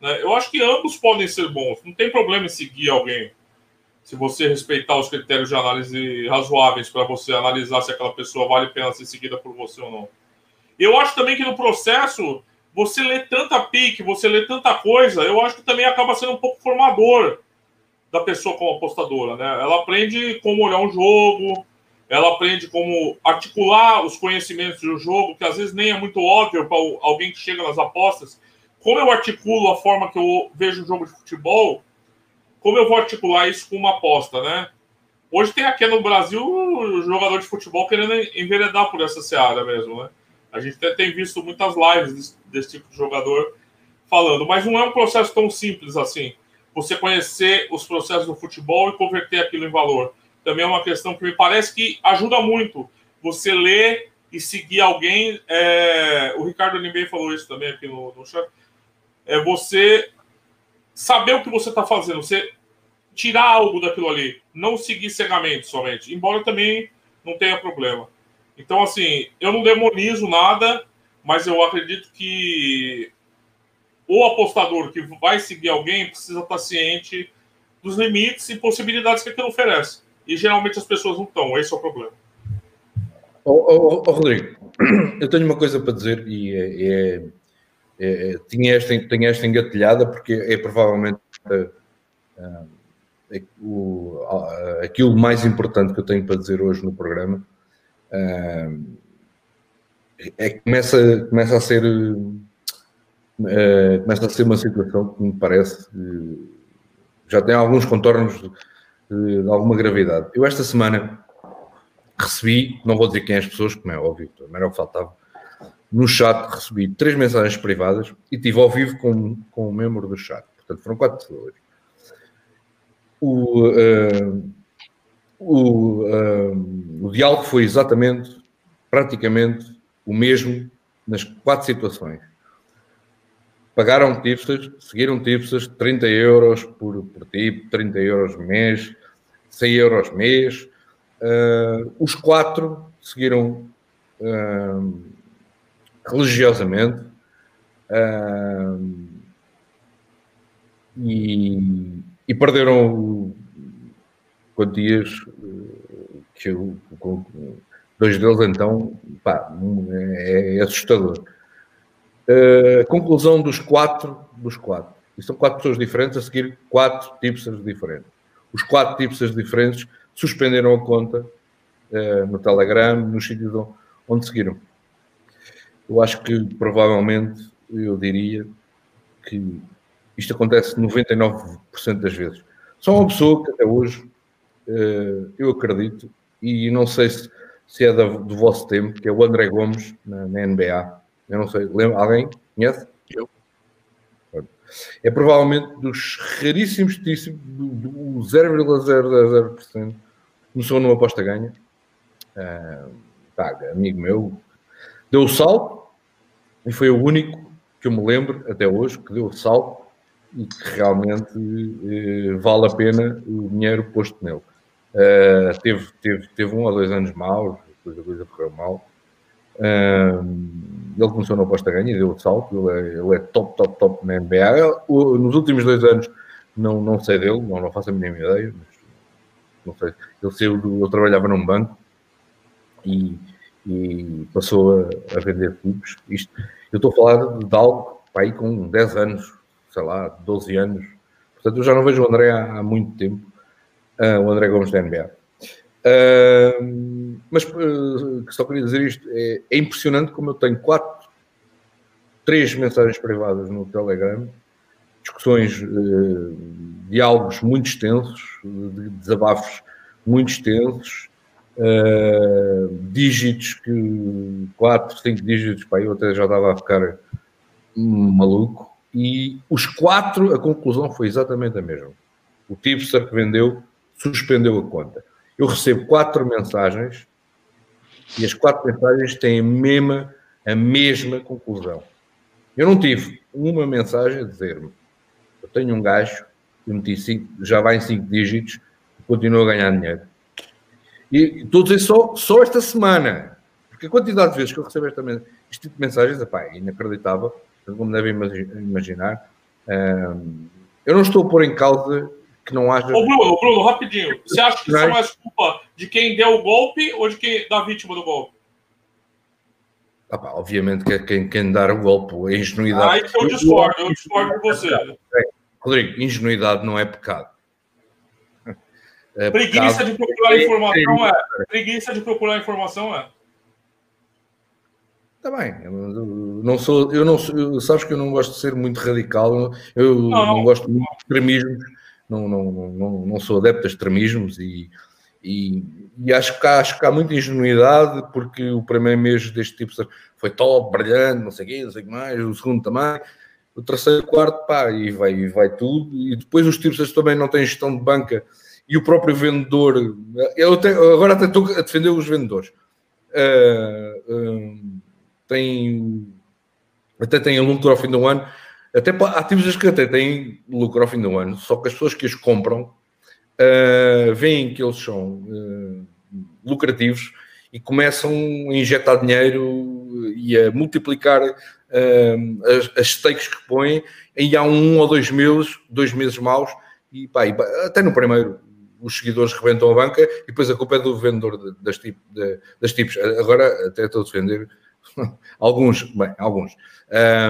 C: Né? Eu acho que ambos podem ser bons. Não tem problema em seguir alguém. Se você respeitar os critérios de análise razoáveis para você analisar se aquela pessoa vale a pena ser seguida por você ou não. Eu acho também que no processo você lê tanta pique, você lê tanta coisa, eu acho que também acaba sendo um pouco formador da pessoa como apostadora, né? Ela aprende como olhar um jogo, ela aprende como articular os conhecimentos do jogo, que às vezes nem é muito óbvio para alguém que chega nas apostas. Como eu articulo a forma que eu vejo o jogo de futebol, como eu vou articular isso com uma aposta, né? Hoje tem aqui no Brasil o jogador de futebol querendo enveredar por essa seara mesmo, né? A gente tem visto muitas lives desse, desse tipo de jogador falando, mas não é um processo tão simples assim. Você conhecer os processos do futebol e converter aquilo em valor. Também é uma questão que me parece que ajuda muito. Você ler e seguir alguém. É... O Ricardo Limbey falou isso também aqui no, no chat. É você saber o que você está fazendo, você tirar algo daquilo ali, não seguir cegamente somente, embora também não tenha problema. Então, assim, eu não demonizo nada, mas eu acredito que o apostador que vai seguir alguém precisa estar ciente dos limites e possibilidades que aquilo oferece. E geralmente as pessoas não estão, esse é o problema.
B: Oh, oh, oh, Rodrigo, eu tenho uma coisa para dizer e é, é, é, é tinha, esta, tinha esta engatilhada porque é provavelmente uh, é, o, aquilo mais importante que eu tenho para dizer hoje no programa é que começa, começa a ser começa a ser uma situação que me parece já tem alguns contornos de, alguma gravidade. Eu esta semana recebi, não vou dizer quem é as pessoas, como é óbvio, também era o que faltava, no chat recebi três mensagens privadas e estive ao vivo com, com um membro do chat. Portanto, foram quatro pessoas. O, uh, o, uh, o diálogo foi exatamente, praticamente, o mesmo nas quatro situações. Pagaram tipsters, seguiram tipsters, 30 euros por, por tipo, 30 euros mês, 100 euros mês. Uh, os quatro seguiram uh, religiosamente uh, e, e, perderam quantias que eu, dois deles então pá, é, é assustador. Uh, conclusão dos quatro, dos quatro. E são quatro pessoas diferentes a seguir quatro tipsters diferentes. Os quatro tipsters diferentes suspenderam a conta uh, no Telegram, nos sítios onde seguiram. Eu acho que provavelmente, eu diria que isto acontece 99% das vezes. Só uma pessoa que até hoje uh, eu acredito, e não sei se, se é da, do vosso tempo, que é o André Gomes na, na NBA eu não sei, lembra? Alguém conhece?
A: Eu.
B: É provavelmente dos raríssimos do, do 0,000% começou numa aposta ganha. Uh, tá, amigo meu, deu o salto e foi o único que eu me lembro até hoje que deu o salto e que realmente uh, vale a pena o dinheiro posto nele. Uh, teve, teve, teve um ou dois anos maus, depois a coisa correu mal. Ele começou na aposta ganha deu o salto, ele é, ele é, top, top, top na NBA. nos últimos dois anos não, não sei dele, não, não faço a mínima ideia, mas não sei. Ele saiu do, ele trabalhava num banco e, e passou a, a vender clubes. Isto, eu estou a falar de algo aí com 10 anos, sei lá, 12 anos. Portanto, eu já não vejo o André há, há muito tempo, uh, o André Gomes da NBA. Mas uh, só queria dizer isto: é, é, impressionante como eu tenho quatro, três mensagens privadas no Telegram, discussões, uh, diálogos muito extensos, de desabafos muito extensos, uh, dígitos que quatro, cinco dígitos, pá, eu até já estava a ficar maluco. E os quatro, a conclusão foi exatamente a mesma. O tipster que vendeu suspendeu a conta eu recebo quatro mensagens e as quatro mensagens têm a mesma, a mesma conclusão. Eu não tive uma mensagem a dizer-me: eu tenho um gajo, eu meti cinco, já vai em cinco dígitos e continua a ganhar dinheiro. E estou a dizer só, só esta semana, porque a quantidade de vezes que eu recebo este tipo de mensagens epá, é inacreditável, como devem imaginar. Um, eu não estou a pôr em causa que não haja.
C: Ô, Bruno, Bruno, rapidinho. Você acha que isso é mais culpa de quem deu o golpe ou de quem da vítima do golpe?
B: Ah, pá, obviamente que é quem, quem dar o golpe, a ingenuidade.
C: Ah, então eu discordo, eu discordo com você.
B: Rodrigo, ingenuidade não é pecado.
C: É Preguiça pecado. de procurar informação é. Preguiça de procurar informação é.
B: Está bem, eu não sou, eu não sou, sabes que eu não gosto de ser muito radical, eu não, não gosto muito de extremismos, não, não, não, não sou adepto a extremismos e, e, e, acho, que há, acho que há muita ingenuidade porque o primeiro mês deste tipo foi top, brilhante, não sei o quê, não sei o que mais, o segundo também, o terceiro, o quarto, pá, e vai, e vai tudo. E depois os tipos também não têm gestão de banca e o próprio vendedor. Eu até, agora até estou a defender os vendedores. Uh, uh, tem, até tem lucro ao fim do ano até há tipos que até têm lucro ao fim do ano, só que as pessoas que os compram uh, veem que eles são uh, lucrativos e começam a injetar dinheiro e a multiplicar uh, as, as stakes que põem e há um ou dois meses, dois meses maus, e, pá, e até no primeiro os seguidores rebentam a banca e depois a culpa é do vendedor das, das tipos. Agora até estou a defender alguns, bem, alguns.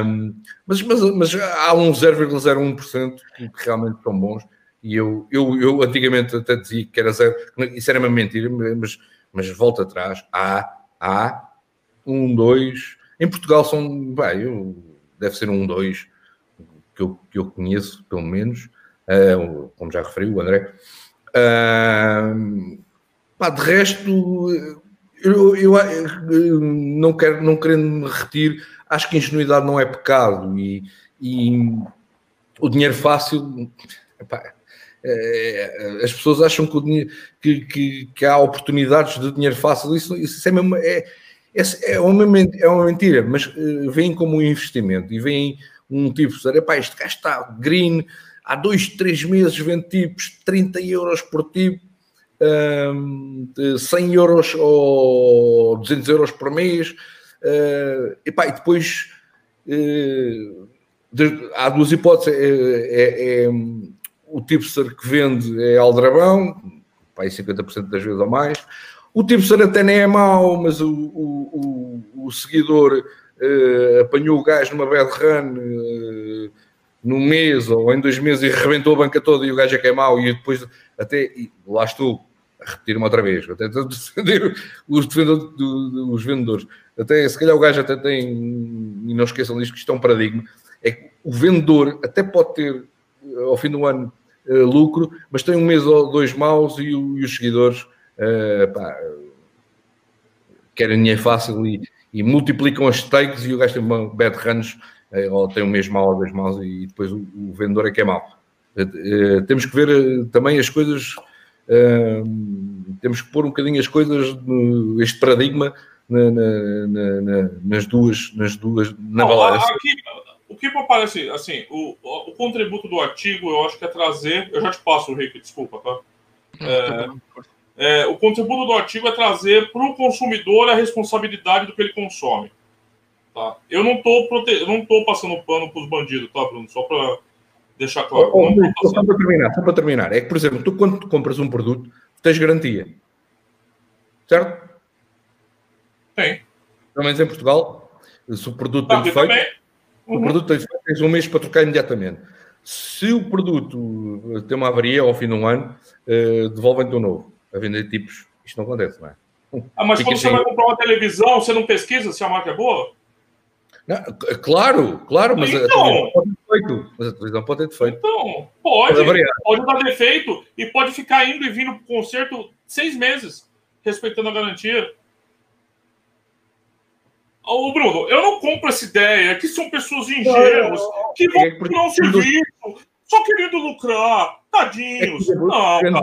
B: Um, mas, mas, mas há um 0,01% que realmente são bons. E eu, eu, eu antigamente até dizia que era zero, isso era uma mentira, mas, mas volta atrás. Há, há um, dois. Em Portugal são, bem, eu, deve ser um, dois que eu, que eu conheço, pelo menos, uh, como já referi, o André. Uh, pá, de resto, eu, eu, eu, não quero, não querendo me repetir, acho que ingenuidade não é pecado e, e o dinheiro fácil. Epá, é, as pessoas acham que, dinheiro, que, que, que, há oportunidades de dinheiro fácil, isso, isso é, mesmo, é, é, é, uma, é uma mentira, mas uh, como um investimento e vem um tipo, epá, este gajo está green, há dois, três meses vende tipos 30 euros por tipo, um, 100 euros ou 200 euros por mês, uh, epá, e depois de, há duas hipóteses, é, é, é o tipster que vende é aldrabão, pai, 50% das vezes ou mais. O tipster até nem é mau, mas o, o, o, o seguidor uh, apanhou o gajo numa bad run uh, num mês ou em dois meses e rebentou a banca toda e o gajo é que é mau e depois até, e lá estou, a repetir-me outra vez, até defender os, os vendedores. Até, se calhar o gajo até tem, e não esqueçam disto, que isto é um paradigma, é que o vendedor até pode ter, ao fim do ano, uh, lucro, mas tem um mês ou dois maus e, e os seguidores uh, pá, querem dinheiro fácil e, e, multiplicam as stakes e o gajo tem bad runs, ou tem um mês mau ou dois maus e depois o, o vendedor é que é mau. temos que ver também as coisas, temos que pôr um bocadinho as coisas, no, este paradigma na, na, na, nas duas, nas duas, na balança.
C: Aqui, o que me parece, assim, o, o contributo do artigo, eu acho que é trazer. Eu já te passo, Rick, desculpa, tá? É, é, o contributo do artigo é trazer para o consumidor a responsabilidade do que ele consome. Tá? Eu não estou prote... não tô passando pano para os bandidos, tá, Bruno? Só para deixar claro. Oh,
B: oh, só para terminar, só para terminar. É que, por exemplo, tu quando tu compras um produto, tens garantia. Certo?
C: Tem.
B: Pelo menos em Portugal, se o produto tem defeito. Também o produto tem, tens um mês para trocar imediatamente. Se o produto tem uma avaria ao fim de um ano, uh, devolvem-te um novo. A vender tipos, isto não acontece, não é?
C: Ah, mas Fica quando assim. você vai comprar uma televisão, você não pesquisa se a marca é boa?
B: Não, claro, claro, mas então, a televisão pode ter defeito. Mas a televisão pode ter defeito.
C: Então, pode. Pode, pode dar defeito e pode ficar indo e vindo para o concerto seis meses, respeitando a garantia. Ô, Bruno, eu não compro essa ideia que são pessoas ingênuas, que vão procurar um serviço só querendo lucrar. Tadinhos. Não, cara. Não,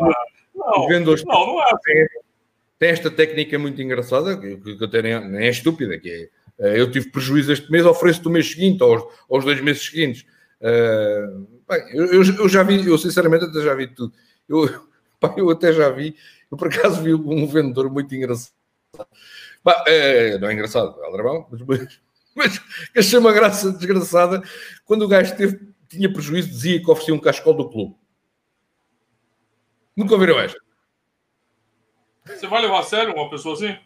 C: não, não é assim.
B: Tem esta técnica muito engraçada, que, que até nem, nem é estúpida, que é eu tive prejuízo este mês, ofereço-te o mês seguinte, ou aos, dois meses seguintes. Uh, bem, eu, eu, já vi, eu sinceramente até já vi tudo. Eu, pá, eu até já vi, eu por acaso vi um vendedor muito engraçado Bah, é, não é engraçado, é aldrabão, mas, mas achei uma graça desgraçada quando o gajo teve, tinha prejuízo, dizia que oferecia um cascol do clube. Nunca ouviram esta?
C: Você vai levar a sério uma pessoa assim?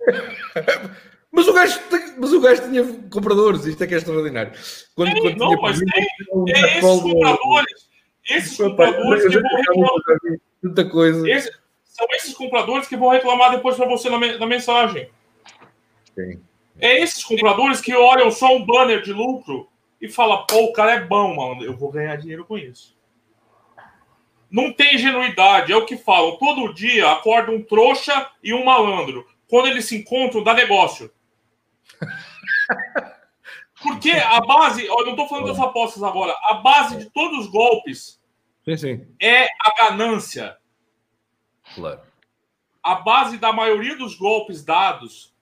B: mas, o gajo, mas o gajo tinha compradores, isto é que é extraordinário.
C: Quando, quando não, mas tem, um é esses compradores, esses compradores que vão reclamar.
B: Muita coisa.
C: Esse, são esses compradores que vão reclamar depois para você na, na mensagem. Sim. É esses compradores que olham só um banner de lucro e falam, pô, o cara é bom, mano, eu vou ganhar dinheiro com isso. Não tem ingenuidade, é o que falam. Todo dia acorda um trouxa e um malandro. Quando eles se encontram, dá negócio. Porque a base, eu não estou falando das apostas agora, a base de todos os golpes
B: sim, sim.
C: é a ganância.
B: Claro.
C: A base da maioria dos golpes dados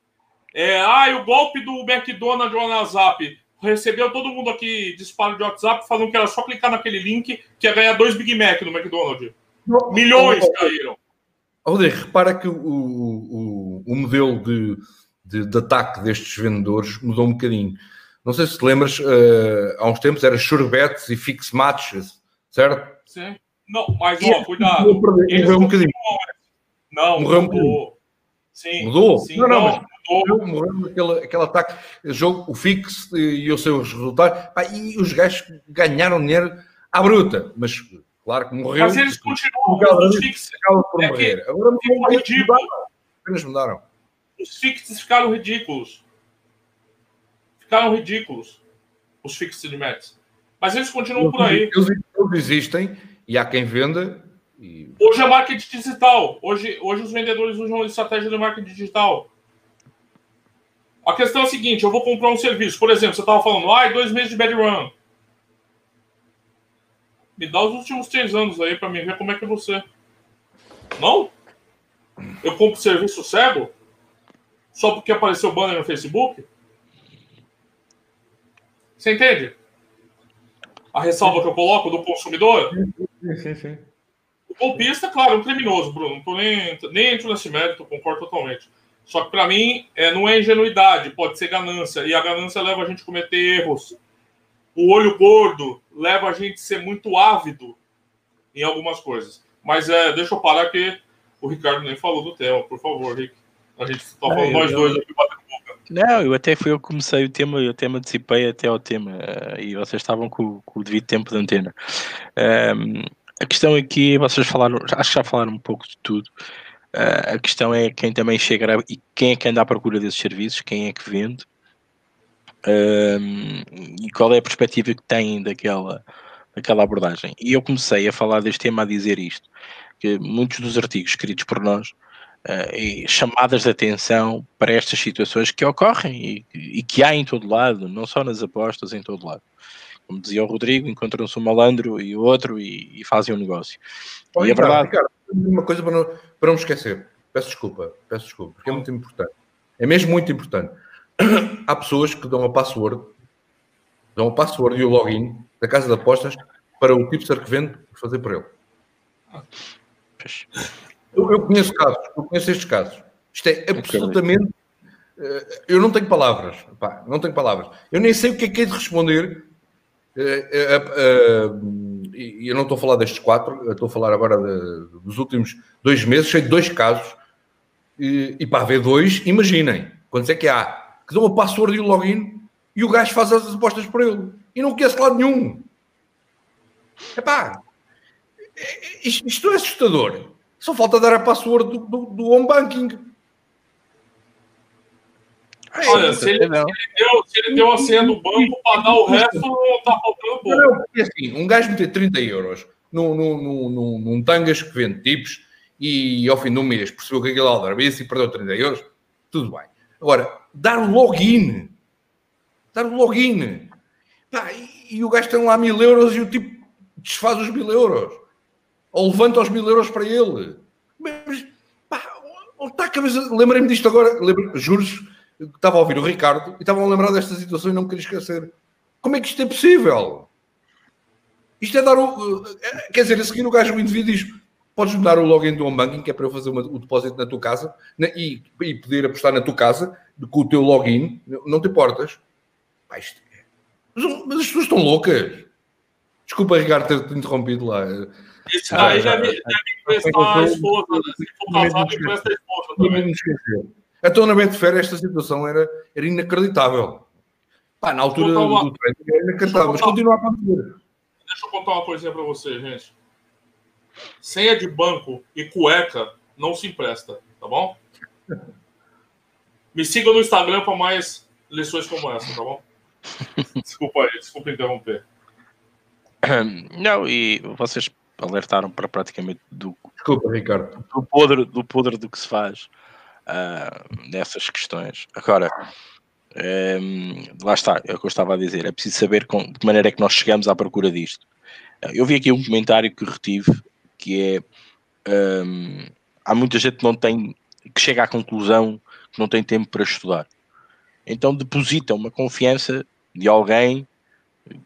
C: é, ah, o golpe do McDonald's no WhatsApp. Recebeu todo mundo aqui disparo de WhatsApp falando que era só clicar naquele link que ia ganhar dois Big Mac no McDonald's. Milhões caíram.
B: Alder, repara que o, o, o modelo de, de, de, ataque destes vendedores mudou um bocadinho. Não sei se te lembras, uh, há uns tempos era sure bets e fix matches, certo?
C: Sim. Não, mas ó, cuidado.
B: Morreu um bocadinho.
C: Não, morreu um bocadinho.
B: Sim, mudou? Sim, não, não, não, mas morreu aquele, aquele ataque, jogo, o fix e os seus resultados. Pá, e os gajos ganharam dinheiro à bruta, mas claro que morreu.
C: Mas eles continuam, os
B: por é morrer. Agora ridículo. Apenas mudaram.
C: Os fixes ficaram ridículos. Ficaram ridículos. Os fixes de Mets. Mas eles continuam por aí.
B: Eles, eles existem e há quem venda e...
C: Hoje é marketing digital. Hoje, hoje os vendedores usam estratégia do marketing digital. A questão é a seguinte: eu vou comprar um serviço. Por exemplo, você estava falando, ah, dois meses de bad run. Me dá os últimos três anos aí para mim ver como é que é você. Não? Eu compro serviço cego? Só porque apareceu banner no Facebook? Você entende? A ressalva que eu coloco do consumidor?
B: Sim, sim, sim.
C: O golpista, claro, é um criminoso, Bruno. Não nem, nem entro nesse mérito, concordo totalmente. Só que para mim é, não é ingenuidade, pode ser ganância. E a ganância leva a gente a cometer erros. O olho gordo leva a gente a ser muito ávido em algumas coisas. Mas é, deixa eu parar que o Ricardo nem falou do tema, por favor, Rick. A gente falando é, nós eu... dois aqui batendo boca.
A: Não, eu até fui eu que comecei o tema, eu até me antecipei até ao tema uh, e vocês estavam com, com, o devido tempo de antena. Um, a questão aqui, vocês falaram, acho que já falaram um pouco de tudo. Uh, a questão é quem também chega e quem é que anda à procura desses serviços, quem é que vende um, e qual é a perspectiva que têm daquela, daquela abordagem. E eu comecei a falar deste tema a dizer isto, que muitos dos artigos escritos por nós uh, chamadas de atenção para estas situações que ocorrem e, e, que há em todo lado, não só nas apostas, em todo lado. Como dizia o Rodrigo, encontram-se um malandro e o outro e, e fazem um negócio.
B: E Ricardo, a verdade. Ricardo, uma coisa para não, para não me esquecer. Peço desculpa, peço desculpa, porque é muito importante. É mesmo muito importante. Há pessoas que dão a password, dão a password e o login da casa de apostas para o tipster que vende fazer por ele. Eu, eu, conheço casos, eu conheço estes casos. Isto é absolutamente. Eh, eu não tenho palavras, pá, não tenho palavras. Eu nem sei o que é que é de responder. Eh, eh, e eu não estou a falar destes quatro, estou a falar agora de, dos últimos dois meses, cheio de dois casos. E, e para haver dois, imaginem, quantos é que há? Que dão a password e o login e o gajo faz as apostas por ele. E não conhece lado nenhum. Epá, isto, isto é assustador. Só falta dar a password do, do, do home banking.
C: Olha, se ele, se, ele deu, se ele deu a senha do banco para dar o resto, está faltando pouco. Não,
B: porque assim, um gajo meter 30 euros num, num, num, num tangas que vende tipos e ao fim de um mês percebeu que aquilo era e perdeu 30 euros, tudo bem. Agora, dar o login. Dar o login. Pá, e, e, o gajo tem lá mil euros e o tipo desfaz os mil euros ou levanta os mil euros para ele. Mas, pá, está a cabeça? Lembrei-me disto agora, juros, estava a ouvir o Ricardo e estava a lembrar desta situação e não me queria esquecer. Como é que isto é possível? Isto é dar o. Eh, quer dizer, a seguir o gajo, o indivíduo diz: podes me dar o login do home banking, que é para eu fazer uma, o depósito na tua casa na, e, e poder apostar na tua casa com o teu login, não te importas. Pá, isto, é, mas, mas as pessoas estão loucas. Desculpa, Ricardo, ter-te interrompido lá.
C: Isso aí deve, deve emprestar a esposa, né? Se for casado, empresta a esposa também.
B: Então, na Betfair, esta situação era, era inacreditável. Pá, na altura uma... do treino era inacreditável, mas continua a acontecer.
C: Deixa eu contar uma coisinha para você, gente. Senha de banco e cueca não se empresta, tá bom? Me siga no Instagram para mais lições como essa, tá bom? Desculpa aí, desculpa interromper.
A: Não, e vocês alertaram para praticamente do,
B: Desculpa, Ricardo.
A: do podre do podre do que se faz uh, nessas questões. Agora, um, lá está, é o que eu estava a dizer, é preciso saber com, de que maneira é que nós chegamos à procura disto. Uh, eu vi aqui um comentário que retive, que é um, há muita gente que não tem, que chega à conclusão que não tem tempo para estudar. Então deposita uma confiança de alguém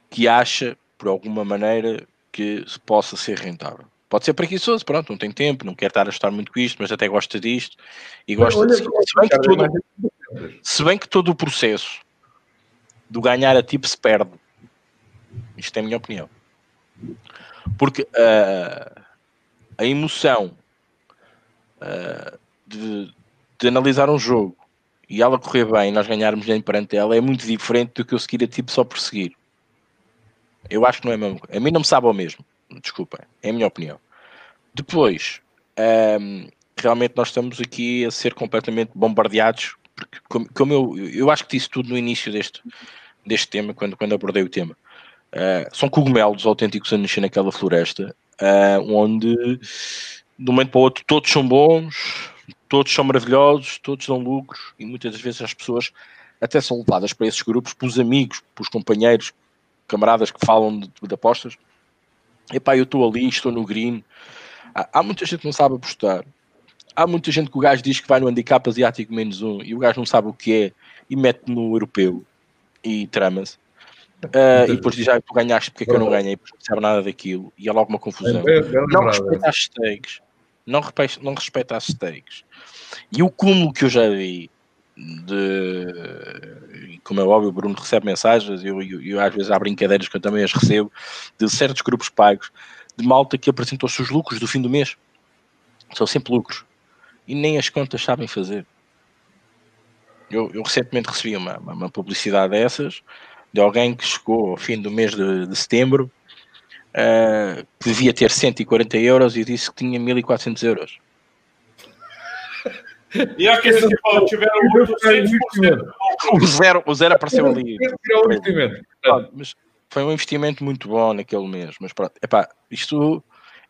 A: que acha, por alguma maneira, que possa ser rentável. Pode ser preguiçoso, pronto, não tem tempo, não quer estar a estar muito com isto, mas até gosta disto e gosta de se bem, que todo, se bem que todo o processo do ganhar a tipo se perde. Isto é a minha opinião. Porque uh, a emoção uh, de, de, analisar um jogo e ela correr bem e nós ganharmos bem perante ela é muito diferente do que eu seguir a tipo só por seguir. Eu acho que não é mesmo. A mim não me sabe ao mesmo. Desculpa, é a minha opinião. Depois, um, realmente nós estamos aqui a ser completamente bombardeados, porque como, como, eu, eu acho que disse tudo no início deste, deste tema, quando, quando abordei o tema. Uh, são cogumelos autênticos a nascer naquela floresta, uh, onde de um momento para o outro todos são bons, todos são maravilhosos, todos dão lucros, e muitas das vezes as pessoas até são levadas para esses grupos, pelos amigos, pelos companheiros, camaradas que falam de, de apostas. Epá, eu estou ali, estou no green. Há, há, muita gente que não sabe apostar. Há muita gente que o gajo diz que vai no handicap asiático menos um e o gajo não sabe o que é e mete no europeu e trama-se. Uh, e depois diz, ah, tu ganhaste, porque é que eu não ganhei? Porque não sabe nada daquilo e há logo uma confusão. Não respeita as stakes. Não respeita, não respeita as stakes. E o cúmulo que eu já vi de como é óbvio, o Bruno recebe mensagens, eu, eu, eu, às vezes há brincadeiras que eu também as recebo, de certos grupos pagos, de malta que apresentou os seus lucros do fim do mês. São sempre lucros. E nem as contas sabem fazer. Eu, eu recentemente recebi uma, uma, publicidade dessas, de alguém que chegou ao fim do mês de, de setembro, uh, que devia ter 140 euros e disse que tinha 1400 euros.
C: E aqueles que falam, tiveram 800%.
A: O zero, o zero apareceu ali. Mas foi um investimento muito bom naquele mês. Mas pronto, epá, isto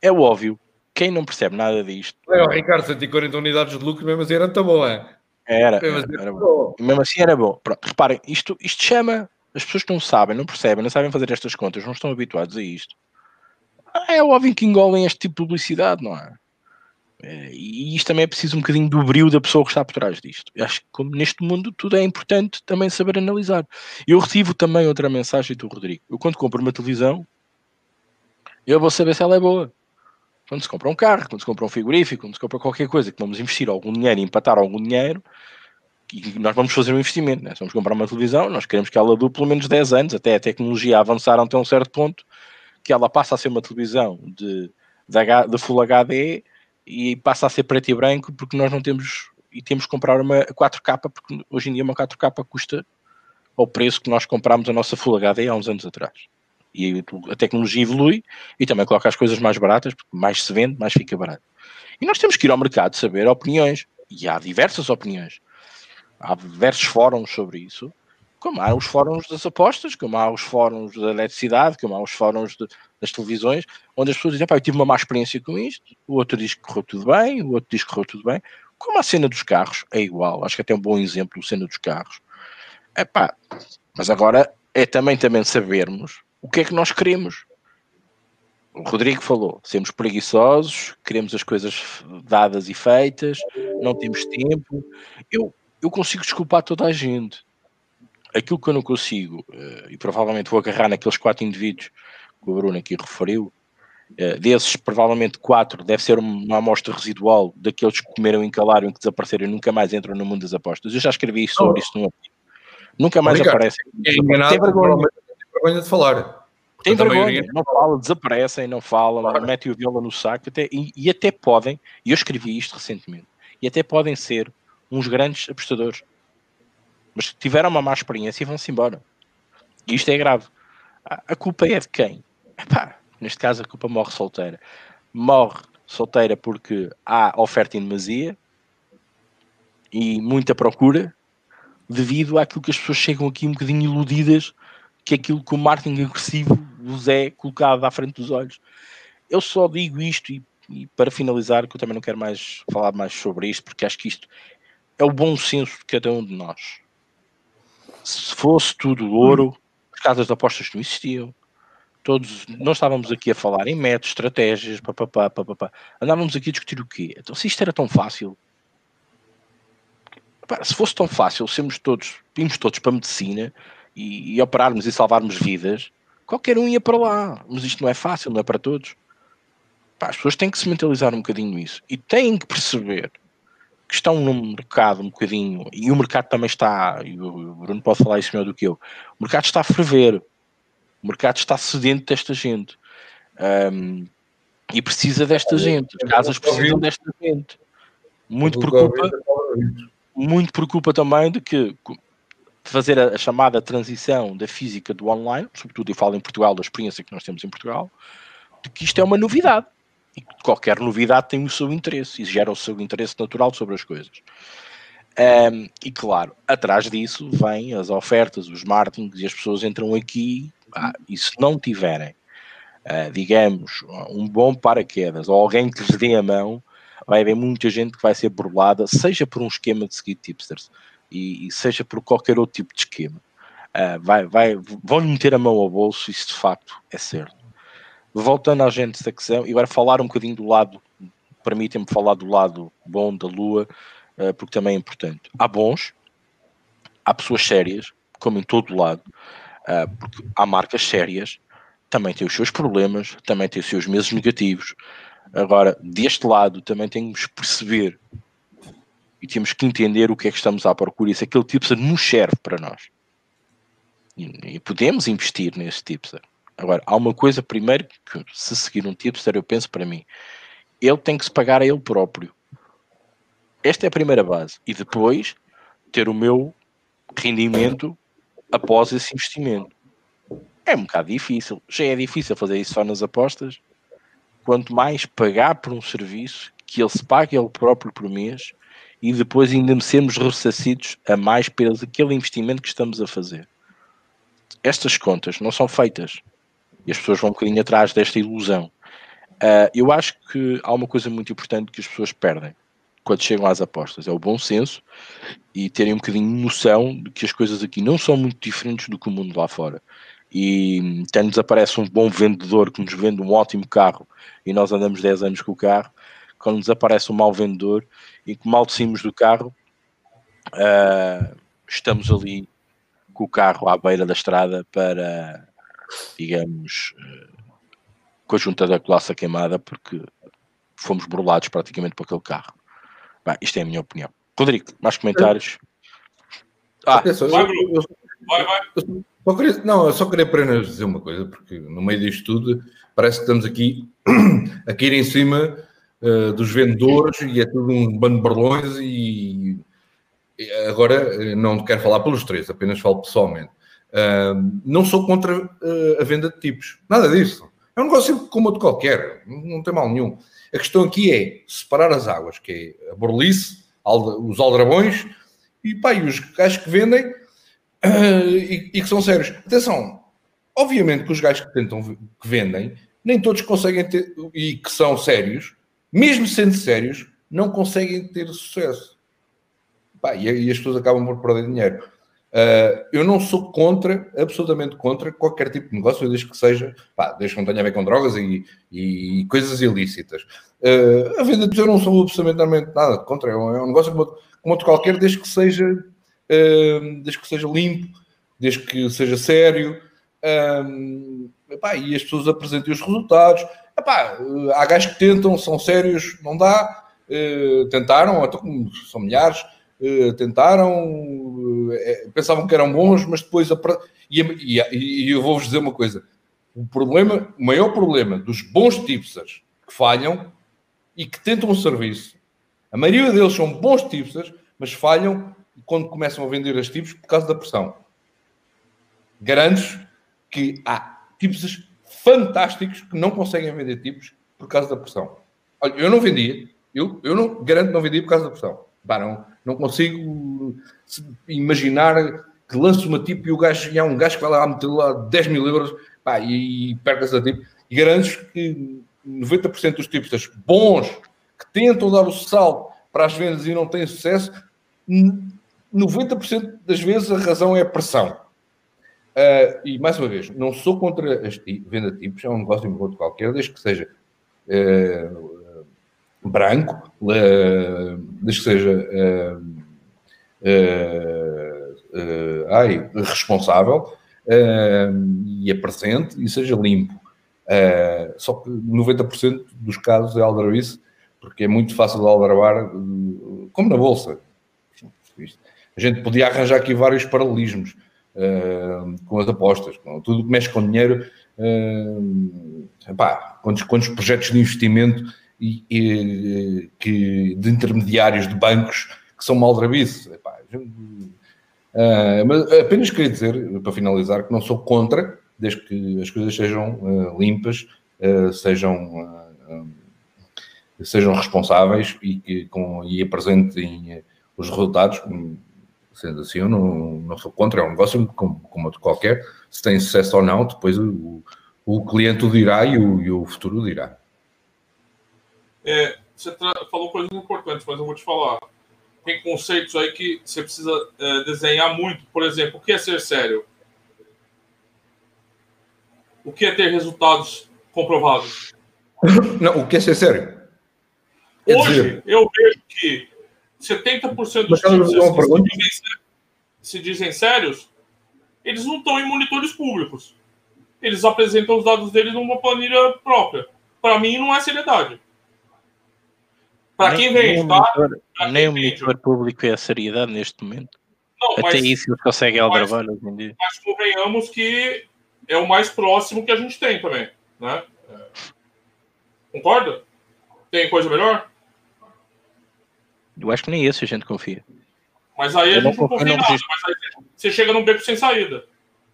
A: é óbvio. Quem não percebe nada disto.
B: É, Ricardo, 140 unidades de lucro, mesmo assim era tão bom, é?
A: Era, mesmo assim era, era bom. Mesmo assim era bom. Pronto, reparem, isto, isto chama. As pessoas que não sabem, não percebem, não sabem fazer estas contas, não estão habituados a isto. É óbvio que engolem este tipo de publicidade, não é? Eh, e isto também é preciso um bocadinho do brilho da pessoa que está por trás disto. Eu acho que como neste mundo tudo é importante também saber analisar. Eu recebo também outra mensagem do Rodrigo. Eu quando compro uma televisão, eu vou saber se ela é boa. Quando se compra um carro, quando se compra um frigorífico, quando se compra qualquer coisa que vamos investir algum dinheiro e empatar algum dinheiro, e nós vamos fazer um investimento. Né? Se vamos comprar uma televisão, nós queremos que ela dure pelo menos 10 anos, até a tecnologia avançar até um certo ponto, que ela passa a ser uma televisão de, de, de Full HD e passa a ser preto e branco porque nós não temos e temos que comprar uma 4K porque hoje em dia uma 4K custa ao preço que nós comprámos a nossa Full HD há uns anos atrás. E a tecnologia evolui e também coloca as coisas mais baratas, porque mais se vende, mais fica barato. E nós temos que ir ao mercado saber opiniões, e há diversas opiniões. Há diversos fóruns sobre isso, como há os fóruns das apostas, como há os fóruns da eletricidade, como há os fóruns de, das televisões, onde as pessoas dizem, pá, eu tive uma má experiência com isto, o outro diz que correu tudo bem, o outro diz que correu tudo bem. Como a cena dos carros é igual, acho que até é um bom exemplo a cena dos carros. É pá, mas agora é também, também sabermos o que é que nós queremos. O Rodrigo falou, sermos preguiçosos, queremos as coisas dadas e feitas, não temos tempo. Eu, eu consigo desculpar toda a gente aquilo que eu não consigo, uh, e provavelmente vou agarrar naqueles quatro indivíduos que o Bruno aqui referiu, uh, desses provavelmente quatro deve ser uma amostra residual daqueles que comeram em calário e que desapareceram e nunca mais entram no mundo das apostas. Eu já escrevi isso sobre oh. isso no artigo. Nunca mais Obrigado. aparecem.
B: É enganado, tem vergonha. Tem vergonha de falar.
A: Tem vergonha, maioria... não falam, desaparecem, não falam, claro. metem o viola no saco até, e, e até podem, e eu escrevi isto recentemente, e até podem ser uns grandes apostadores mas tiveram uma má experiência e vão-se embora. E isto é grave. A, culpa é de quem? Epá, neste caso a culpa morre solteira. Morre solteira porque há oferta em demasia e muita procura devido àquilo que as pessoas chegam aqui um bocadinho iludidas que aquilo que o marketing agressivo vos é colocado à frente dos olhos. Eu só digo isto e, e, para finalizar, que eu também não quero mais falar mais sobre isto, porque acho que isto é o bom senso de cada um de nós se fosse tudo ouro, as casas de apostas não existiam. Todos, nós estávamos aqui a falar em métodos, estratégias, papapá, papapá. Andávamos aqui a discutir o quê? Então, se isto era tão fácil, se fosse tão fácil, sermos todos, irmos todos para a medicina e, e, operarmos e salvarmos vidas, qualquer um ia para lá. Mas isto não é fácil, não é para todos. Pá, as pessoas têm que se mentalizar um bocadinho isso e têm que perceber que estão num mercado um bocadinho, e o mercado também está, e o Bruno pode falar isso melhor do que eu, o mercado está a ferver, o mercado está sedento desta gente. Um, e precisa desta gente, as casas precisam desta gente. Muito preocupa, muito preocupa também de que fazer a, chamada transição da física do online, sobretudo eu falo em Portugal, da experiência que nós temos em Portugal, de que isto é uma novidade e qualquer novidade tem o seu interesse e gera o seu interesse natural sobre as coisas. Um, e claro, atrás disso vêm as ofertas, os marketings e as pessoas entram aqui ah, e se não tiverem, uh, digamos, um bom paraquedas ou alguém que lhes dê a mão, vai haver muita gente que vai ser burlada, seja por um esquema de seguir tipsters, e, e seja por qualquer outro tipo de esquema. Uh, vai, vai, vão-lhe meter a mão ao bolso, isso de facto é certo. Voltando à gente da questão, e agora falar um bocadinho do lado, permitem-me falar do lado bom da Lua, uh, porque também é importante. Há bons, há pessoas sérias, como em todo lado, uh, porque há marcas sérias, também têm os seus problemas, também têm os seus meses negativos. Agora, deste lado, também temos que perceber e temos que entender o que é que estamos à procura e se aquele tipster nos serve para nós. E, e podemos investir nesse tipster. Agora, há uma coisa primeiro que se seguir um tipster, eu penso para mim, ele tem que se pagar a ele próprio. Esta é a primeira base. E depois ter o meu rendimento após esse investimento. É um bocado difícil. Já é difícil fazer isso só nas apostas. Quanto mais pagar por um serviço que ele se pague ele próprio por mês e depois ainda sermos ressarcidos a mais pelo aquele investimento que estamos a fazer. Estas contas não são feitas e as pessoas vão um bocadinho atrás desta ilusão. Uh, eu acho que há uma coisa muito importante que as pessoas perdem quando chegam às apostas: é o bom senso e terem um bocadinho noção de que as coisas aqui não são muito diferentes do que o mundo lá fora. E até nos aparece um bom vendedor que nos vende um ótimo carro e nós andamos 10 anos com o carro. Quando nos aparece um mau vendedor e que mal descimos do carro, uh, estamos ali com o carro à beira da estrada para, digamos, uh, com a junta da colaça queimada, porque fomos burlados praticamente por aquele carro. Bem, isto é a minha opinião. Rodrigo, mais comentários?
B: Ah, vai, eu, vai, vai. Só queria, não, eu só queria apenas dizer uma coisa, porque no meio disto tudo parece que estamos aqui a cair em cima uh, dos vendedores e é tudo um bando de barlões e, e agora eh, não quero falar pelos três, apenas falo pessoalmente. Não sou contra uh, a venda de tipos, nada disso. É um negócio como outro qualquer, não tem mal nenhum. A questão aqui é separar as águas, que é a borlice, os aldrabões e, pá, e os gajos que vendem uh, e, e, que são sérios. Atenção, obviamente que os gajos que tentam, que vendem, nem todos conseguem ter, e que são sérios, mesmo sendo sérios, não conseguem ter sucesso. Pá, e, e as pessoas acabam por perder dinheiro. Uh, eu não sou contra, absolutamente contra, qualquer tipo de negócio, desde que seja, pá, desde que não tenha a ver com drogas e, e coisas ilícitas. Uh, a venda de eu não sou absolutamente nada contra, é um, é um negócio como, como, outro qualquer, desde que seja, uh, desde que seja limpo, desde que seja sério, epá, e as pessoas apresentem os resultados. Epá, há gajos que tentam, são sérios, não dá, tentaram, então, são milhares tentaram, eh, pensavam que eram bons, mas depois. E, e, e eu vou-vos dizer uma coisa: o problema, o maior problema dos bons tipsters que falham e que tentam um serviço, a maioria deles são bons tipsters, mas falham quando começam a vender as tipos por causa da pressão. Garanto que há tipsters fantásticos que não conseguem vender tipos por causa da pressão. Olha, eu não vendia, eu, eu não garanto não vendia por causa da pressão. Bah, não, não consigo imaginar que lance uma tipo e o gajo, e há um gajo que vai lá meter lá 10 mil euros pá, e, e perca-se a tipo. E garanto que 90% dos tipos bons que tentam dar o salto para as vendas e não têm sucesso, 90% das vezes a razão é a pressão. Uh, e mais uma vez, não sou contra as venda de tipos, é um negócio de qualquer, desde que seja uh, branco, desde que seja uh, ai, responsável e apresente e seja limpo. só que 90% dos casos é aldrabice, porque é muito fácil de aldrabar, como na Bolsa. A gente podia arranjar aqui vários paralelismos com as apostas, com tudo que mexe com dinheiro. Uh, epá, quantos, quantos projetos de investimento e, e, que, de intermediários de bancos que são maldrabices. Uh, mas apenas queria dizer, para finalizar, que não sou contra, desde que as coisas sejam uh, limpas, uh, sejam, sejam responsáveis e, que, com, e apresentem os resultados. Sendo assim, eu não, não sou contra, é um negócio como, como outro qualquer. Se tem sucesso ou não, depois o, o cliente o dirá e o, e o futuro o dirá.
C: É, você falou coisas importantes, mas eu vou te falar. Tem conceitos aí que você precisa é, desenhar muito. Por exemplo, o que é ser sério? O que é ter resultados comprovados?
B: Não, o que é ser sério?
C: Hoje, dizer... eu vejo que 70% dos times que se dizem, se dizem sérios, eles não estão em monitores públicos. Eles apresentam os dados deles numa planilha própria. Para mim, não é seriedade. Para quem vende, tá?
A: nem o monitor público é a seriedade neste momento. Não, Até mas, isso eles conseguem aldrabar hoje em dia.
C: Mas convenhamos que é o mais próximo que a gente tem também. Né? É. Concorda? Tem coisa melhor?
A: Eu acho que nem esse a gente confia.
C: Mas aí a gente não confia em nada. Mas aí você chega num beco sem saída.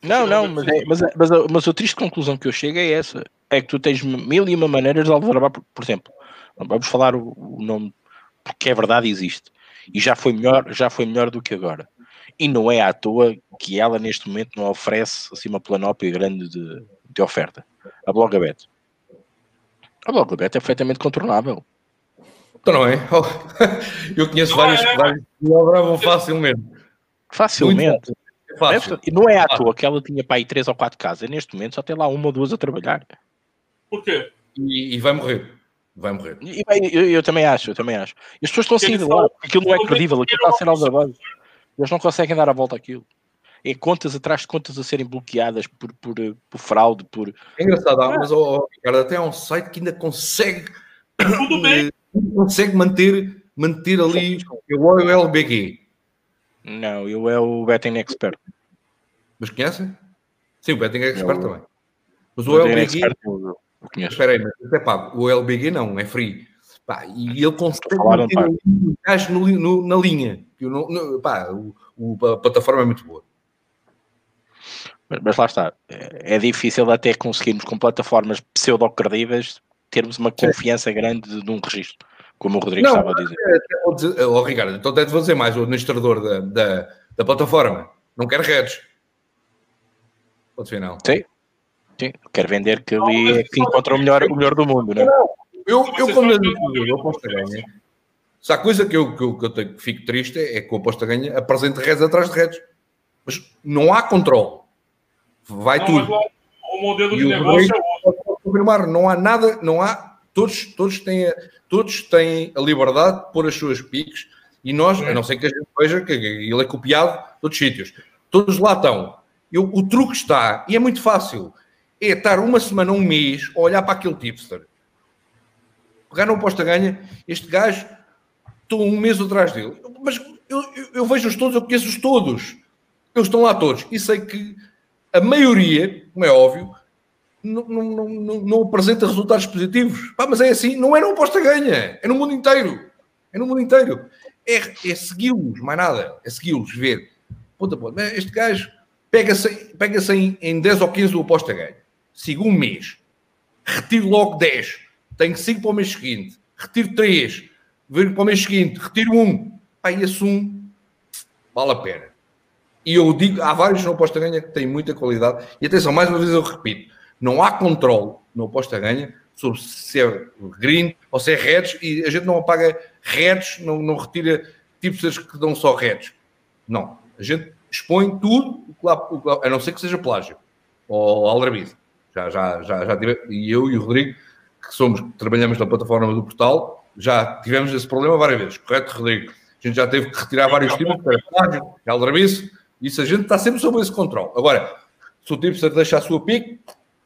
A: Não, não, mas, é, mas, mas, mas, a triste conclusão que eu chego é essa: é que tu tens mil e uma maneiras de aldrabar, por, por exemplo, vamos falar o, o nome, porque é verdade, existe. E já foi melhor, já foi melhor do que agora. E não é à toa que ela neste momento não oferece assim uma planópia grande de, de oferta. A Blogabet. A Blogabet é perfeitamente contornável.
B: Então não é? Eu conheço não vários, é. vários que aldravam facilmente.
A: Facilmente. Fácil. E não é à toa que ela tinha para aí três ou quatro casas. Neste momento só tem lá uma ou duas a trabalhar.
C: Por quê?
B: E, e vai morrer vai morrer.
A: E, eu, eu, também acho, eu também acho. E as pessoas estão a sair de lá, aquilo não é credível, aquilo está a ser base. Eles não conseguem dar a volta àquilo. É contas atrás de contas a serem bloqueadas por, por, por fraude, por.
B: É engraçado, ah, mas oh, Ricardo, até há um site que ainda consegue.
C: Tudo bem.
B: consegue manter, manter ali o OLBG.
A: Não, eu é o Betting Expert.
B: Mas conhecem? Sim, o Betting Expert também. Mas o OLBG.
A: Eu.
B: Espera aí, mas é pago. O LBG não, é free. Pá, e ele consegue manter o gajo no, no, na linha. No, no, pá, o, o, a plataforma é muito boa.
A: Mas, mas, lá está. É, é difícil até conseguirmos com plataformas pseudo-credíveis termos uma confiança grande de, de um registro, como o Rodrigo não, estava a dizer.
B: É, dizer oh, Ricardo, então até te vou dizer mais, o administrador da, da, da plataforma não quer redes. Ponto final.
A: Sim. Sim, quer vender que ali é que encontra o melhor, o melhor do mundo, né?
B: não Eu, eu quando eu, eu aposto a ganha, se há coisa que eu, que eu, que eu tenho, que fico triste é que o aposto a ganha apresenta redes atrás de redes. Mas não há controle. Vai não, tudo.
C: O modelo de negócio é outro.
B: Confirmar, não há nada, não há. Todos, todos, têm, todos têm a liberdade de pôr as suas piques e nós, a não ser que a gente veja que ele é copiado de outros sítios. Todos lá estão. Eu, o truque está, e é muito fácil é estar uma semana, um mês, a olhar para aquele tipster. Pegar no posta ganha, este gajo, estou um mês atrás dele. Mas eu, eu, eu vejo-os todos, eu conheço-os todos. Eles estão lá todos. E sei que a maioria, como é óbvio, não, não, não, não apresenta resultados positivos. Pá, mas é assim, não é no posta ganha, é no mundo inteiro. É no mundo inteiro. É, é segui-los, mais nada. É segui-los, ver. Ponta, ponta. Este gajo pega-se pega em, em 10 ou 15 do aposta ganha sigo um mês, retiro logo 10, tenho 5 para o mês seguinte, retiro 3, venho para o mês seguinte, retiro 1, aí esse 1 vale a pena. E eu digo, há vários no aposta ganha que têm muita qualidade. E atenção, mais uma vez eu repito, não há controle no aposta ganha sobre se é green ou se é reds e a gente não apaga reds, não, não retira tipos que dão só reds. Não. A gente expõe tudo, a não ser que seja plágio ou aldrabice. Já, já, já, já tive, e eu e o Rodrigo, que somos, trabalhamos na plataforma do portal, já tivemos esse problema várias vezes, correto, Rodrigo? A gente já teve que retirar vários tipos, para plágio, aldrabice, isso a gente está sempre sob esse controle. Agora, se o tipo deixa a sua pique,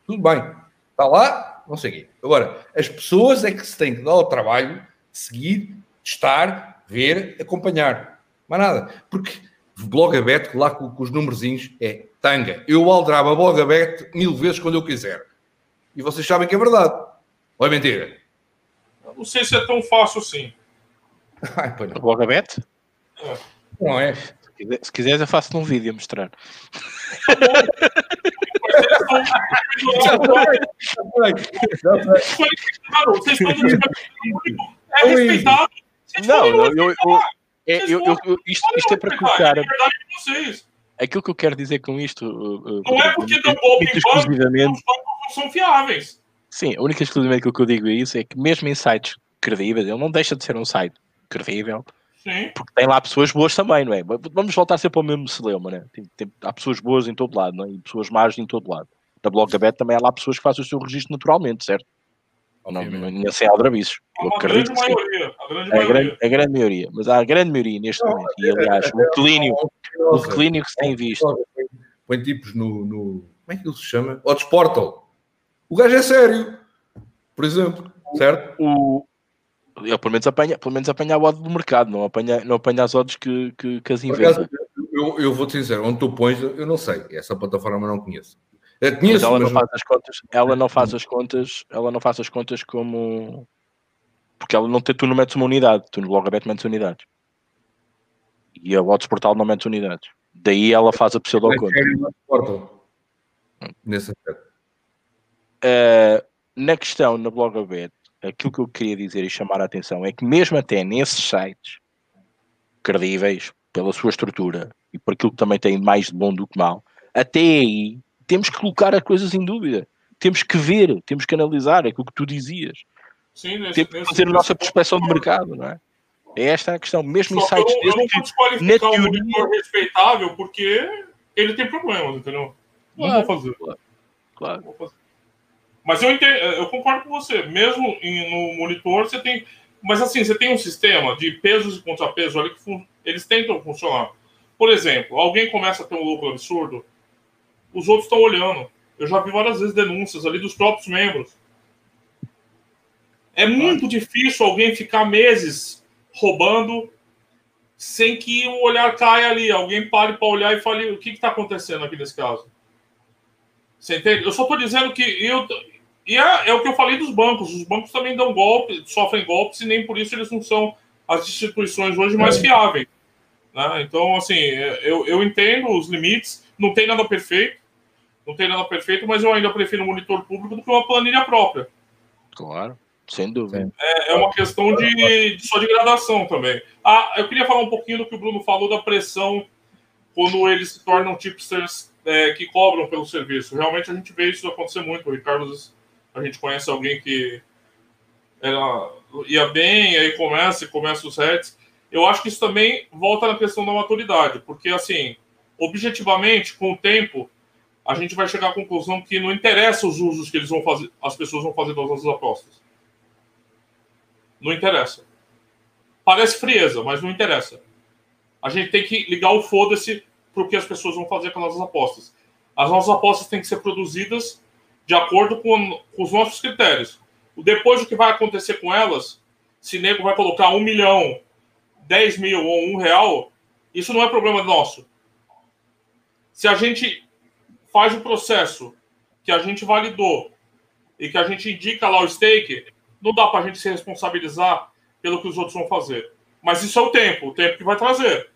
B: tudo bem, está lá, não sei o quê. Agora, as pessoas é que se têm que dar o trabalho de seguir, estar, ver, acompanhar. Mais nada. Porque blog aberto, lá com, com os numerozinhos, é tanga. Eu aldrava blog aberto mil vezes quando eu quiser. E vocês sabem que é verdade. Ou é mentira?
C: Não sei se é tão fácil assim.
A: Ai, pô, blog aberto?
B: É. Não é.
A: Se quiseres, eu faço num vídeo a mostrar.
C: É respeitado.
A: Não, não, eu, eu, é, eu, eu, isto, isto é para colocar. É Aquilo que eu quero dizer com isto.
C: Não é porque deu golpe exclusivamente... os são fiáveis.
A: Sim, a única exclusivamente que eu digo é isso é que mesmo em sites credíveis, ele não deixa de ser um site credível,
C: Sim.
A: Porque tem lá pessoas boas também, não é? Vamos voltar sempre ao mesmo celeuma, né? Tem, tem, há pessoas boas em todo lado, não é? E pessoas más em todo lado. Da Blog da Bet também há lá pessoas que fazem o seu registro naturalmente, certo? Não, não, não sei aldrabiço.
C: Eu a grande maioria. A grande
A: a maioria. Grande, a grande maioria. Mas há a grande maioria neste não, momento. E aliás, é, o declínio, o declínio que se tem visto.
B: Põe tipos no, no. Como é que ele se chama? Odds Portal. O gajo é sério. Por exemplo. Certo?
A: O, ele pelo menos apanha, pelo menos apanha a odd do mercado, não apanha, não apanha as odds que, que, que as inventa.
B: Eu, eu vou te dizer, onde tu pões, eu não sei. Essa plataforma eu não conheço.
A: Eu conheço, mas ela mas... não faz as contas, ela não faz as contas, ela não faz as contas como porque ela não tem, tu não metes uma unidade, tu no Blogabet metes unidades. E a Odds Portal não metes unidades. Daí ela faz a pseudo conta.
B: Nesse aspecto.
A: Uh, na questão na Blogabet, aquilo que eu queria dizer e chamar a atenção é que mesmo até nesses sites credíveis, pela sua estrutura e por aquilo que também tem mais de bom do que mal, até aí temos que colocar as coisas em dúvida. Temos que ver, temos que analisar aquilo que tu dizias.
C: Sim, nesse,
A: temos que fazer a nossa prospecção de mercado, não é? É esta a questão, mesmo Só em sites
C: eu, eu não vou desqualificar teoria... um respeitável porque ele tem problemas, entendeu? Não claro, vou fazer.
A: Claro. claro.
C: Vou fazer. Mas eu, entendo, eu concordo com você. Mesmo no monitor, você tem. Mas assim, você tem um sistema de pesos e contrapesos ali que eles tentam funcionar. Por exemplo, alguém começa a ter um lucro absurdo, os outros estão olhando. Eu já vi várias vezes denúncias ali dos próprios membros. É muito difícil alguém ficar meses roubando sem que o olhar caia ali. Alguém pare para olhar e fale o que está acontecendo aqui nesse caso. Você entende? Eu só estou dizendo que eu. E é, é, o que eu falei dos bancos. Os bancos também dão golpe, sofrem golpes e nem por isso eles não são as instituições hoje mais é. fiáveis. Né? Então, assim, eu, eu entendo os limites. Não tem nada perfeito. Não tem nada perfeito, mas eu ainda prefiro um monitor público do que uma planilha própria.
A: Claro. Sem dúvida.
C: É, é uma questão de, de, só de gradação também. Ah, eu queria falar um pouquinho do que o Bruno falou da pressão quando eles se tornam tipsters é, que cobram pelo serviço. Realmente a gente vê isso acontecer muito. O Ricardo, a gente conhece alguém que era, ia bem, aí começa e começa os heads. Eu acho que isso também volta na questão da maturidade, porque assim, objetivamente, com o tempo, a gente vai chegar à conclusão que não interessa os usos que eles vão fazer, as pessoas vão fazer das nossas apostas. Não interessa. Parece frieza, mas não interessa. A gente tem que ligar o foda-se para o que as pessoas vão fazer com as nossas apostas. As nossas apostas têm que ser produzidas de acordo com, com os nossos critérios. Depois, o que vai acontecer com elas, se nego vai colocar um milhão, dez mil ou um real, isso não é problema nosso. Se a gente faz o processo que a gente validou e que a gente indica lá o stake, não dá para a gente se responsabilizar pelo que os outros vão fazer. Mas isso é o tempo, o tempo que vai trazer.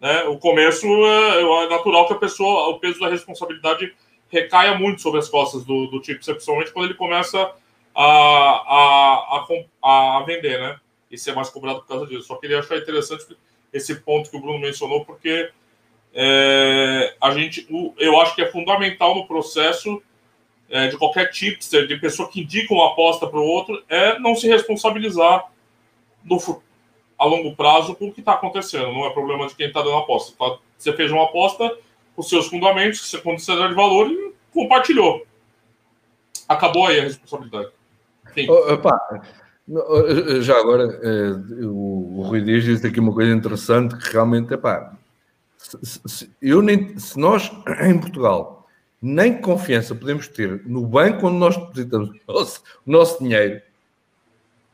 C: Né? O começo é, é natural que a pessoa, o peso da responsabilidade recaia muito sobre as costas do, do tipo, principalmente quando ele começa a, a, a, a, vender, né? E ser mais cobrado por causa disso. Só queria achar interessante esse ponto que o Bruno mencionou, porque é, a gente, eu acho que é fundamental no processo é, de qualquer tipster, de pessoa que indica uma aposta para o outro, é não se responsabilizar no, a longo prazo com o que está acontecendo. Não é problema de quem está dando aposta. Tá? Você fez uma aposta com seus fundamentos, você considera de valor e compartilhou. Acabou aí a responsabilidade.
B: Opa, já agora, é, o, Rui Dias disse aqui uma coisa interessante que realmente, epá, se, se, eu se nós em Portugal nem confiança podemos ter no banco onde nós depositamos o nosso, o nosso dinheiro,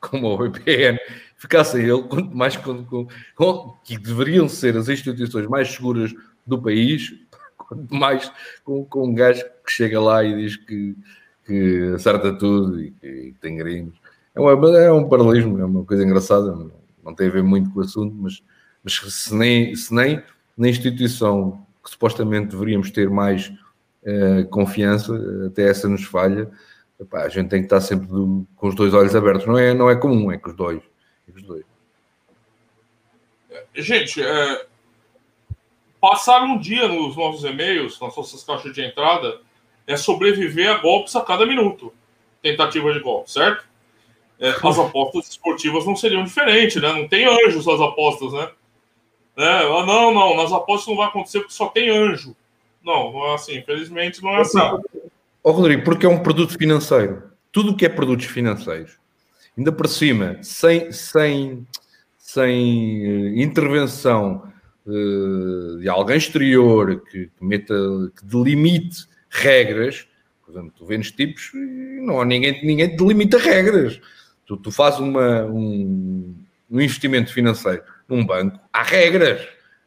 B: como o BPN, ficasse ele, quanto mais com, que deveriam ser as instituições mais seguras do país, quanto mais com, com um gajo que chega lá e diz que, que acerta tudo e que, tem gringos. É, uma, é um paralelismo, é uma coisa engraçada, não tem a ver muito com o assunto, mas, mas se, nem, se nem na instituição que supostamente deveríamos ter mais uh, confiança, até essa nos falha. Epá, a gente tem que estar sempre do, com os dois olhos abertos. Não é, não é comum, é com os dois. É com os dois.
C: Gente, é, passar um dia nos nossos e-mails, nas nossas caixas de entrada, é sobreviver a golpes a cada minuto. Tentativa de golpe, certo? é, as apostas esportivas não seriam diferentes, né? Não tem anjos as apostas, né? É, não, não, nas apostas não vai acontecer porque só tem anjo. Não, não é assim. Infelizmente, não é assim.
B: Ô, Rodrigo, porque é um produto financeiro. Tudo o que é produtos financeiros, ainda por cima, sem, sem, sem eh, intervenção uh, de alguém exterior que, que, meta, que delimite regras, por exemplo, tu vês tipos não há ninguém, ninguém delimita regras. Tu, tu fazes uma, um, um investimento financeiro num banco, há regras.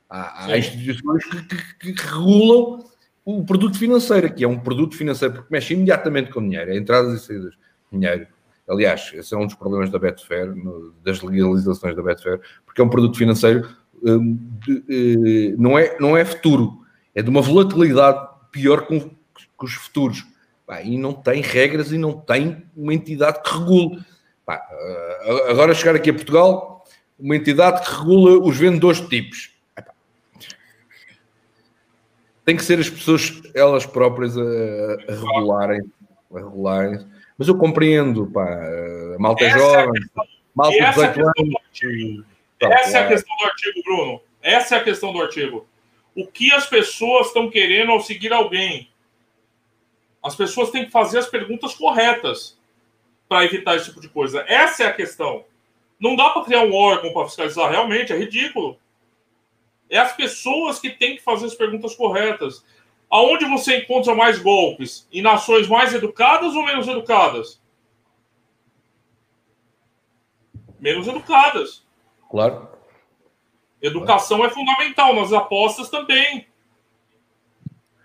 B: Há, há instituições que, que, que, regulam o produto financeiro, que é um produto financeiro, porque mexe imediatamente com dinheiro, é entradas e saídas de dinheiro. Aliás, esse é um dos problemas da Betfair, no, das legalizações da Betfair, porque é um produto financeiro, um, de, uh, não, é, não é futuro, é de uma volatilidade pior que, que os futuros. Pá, e não tem regras e não tem uma entidade que regule. Pá, uh, agora chegar aqui a Portugal, uma entidade que regula os vendedores de tipos tem que ser as pessoas elas próprias a, a regularem, a regularem. Mas eu compreendo, pá, a malta essa jovem, é malta de 18 anos.
C: Essa é a questão do artigo, Bruno. Essa é a questão do artigo. O que as pessoas estão querendo ao seguir alguém? As pessoas têm que fazer as perguntas corretas para evitar esse tipo de coisa. Essa é a questão. Não dá para criar um órgão para fiscalizar, realmente, é ridículo. É as pessoas que têm que fazer as perguntas corretas. Aonde você encontra mais golpes? Em nações mais educadas ou menos educadas? Menos educadas.
B: Claro.
C: Educação é fundamental, nas apostas também.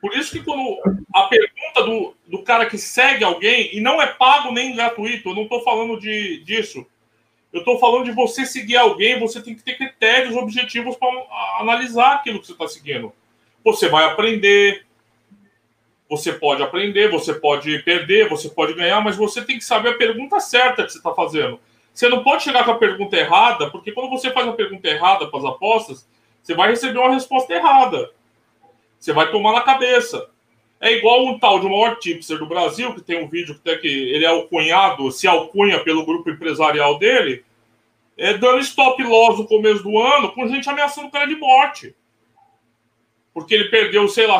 C: Por isso que quando a pergunta do, do cara que segue alguém, e não é pago nem gratuito, eu não estou falando de, disso. Eu estou falando de você seguir alguém, você tem que ter critérios objetivos para analisar aquilo que você está seguindo. Você vai aprender, você pode aprender, você pode perder, você pode ganhar, mas você tem que saber a pergunta certa que você está fazendo. Você não pode chegar com a pergunta errada, porque quando você faz a pergunta errada para as apostas, você vai receber uma resposta errada. Você vai tomar na cabeça. É igual um tal de um maior tipster do Brasil, que tem um vídeo que, que ele é o cunhado, se alcunha pelo grupo empresarial dele, é, dando stop loss no começo do ano, com gente ameaçando o cara de morte. Porque ele perdeu, sei lá,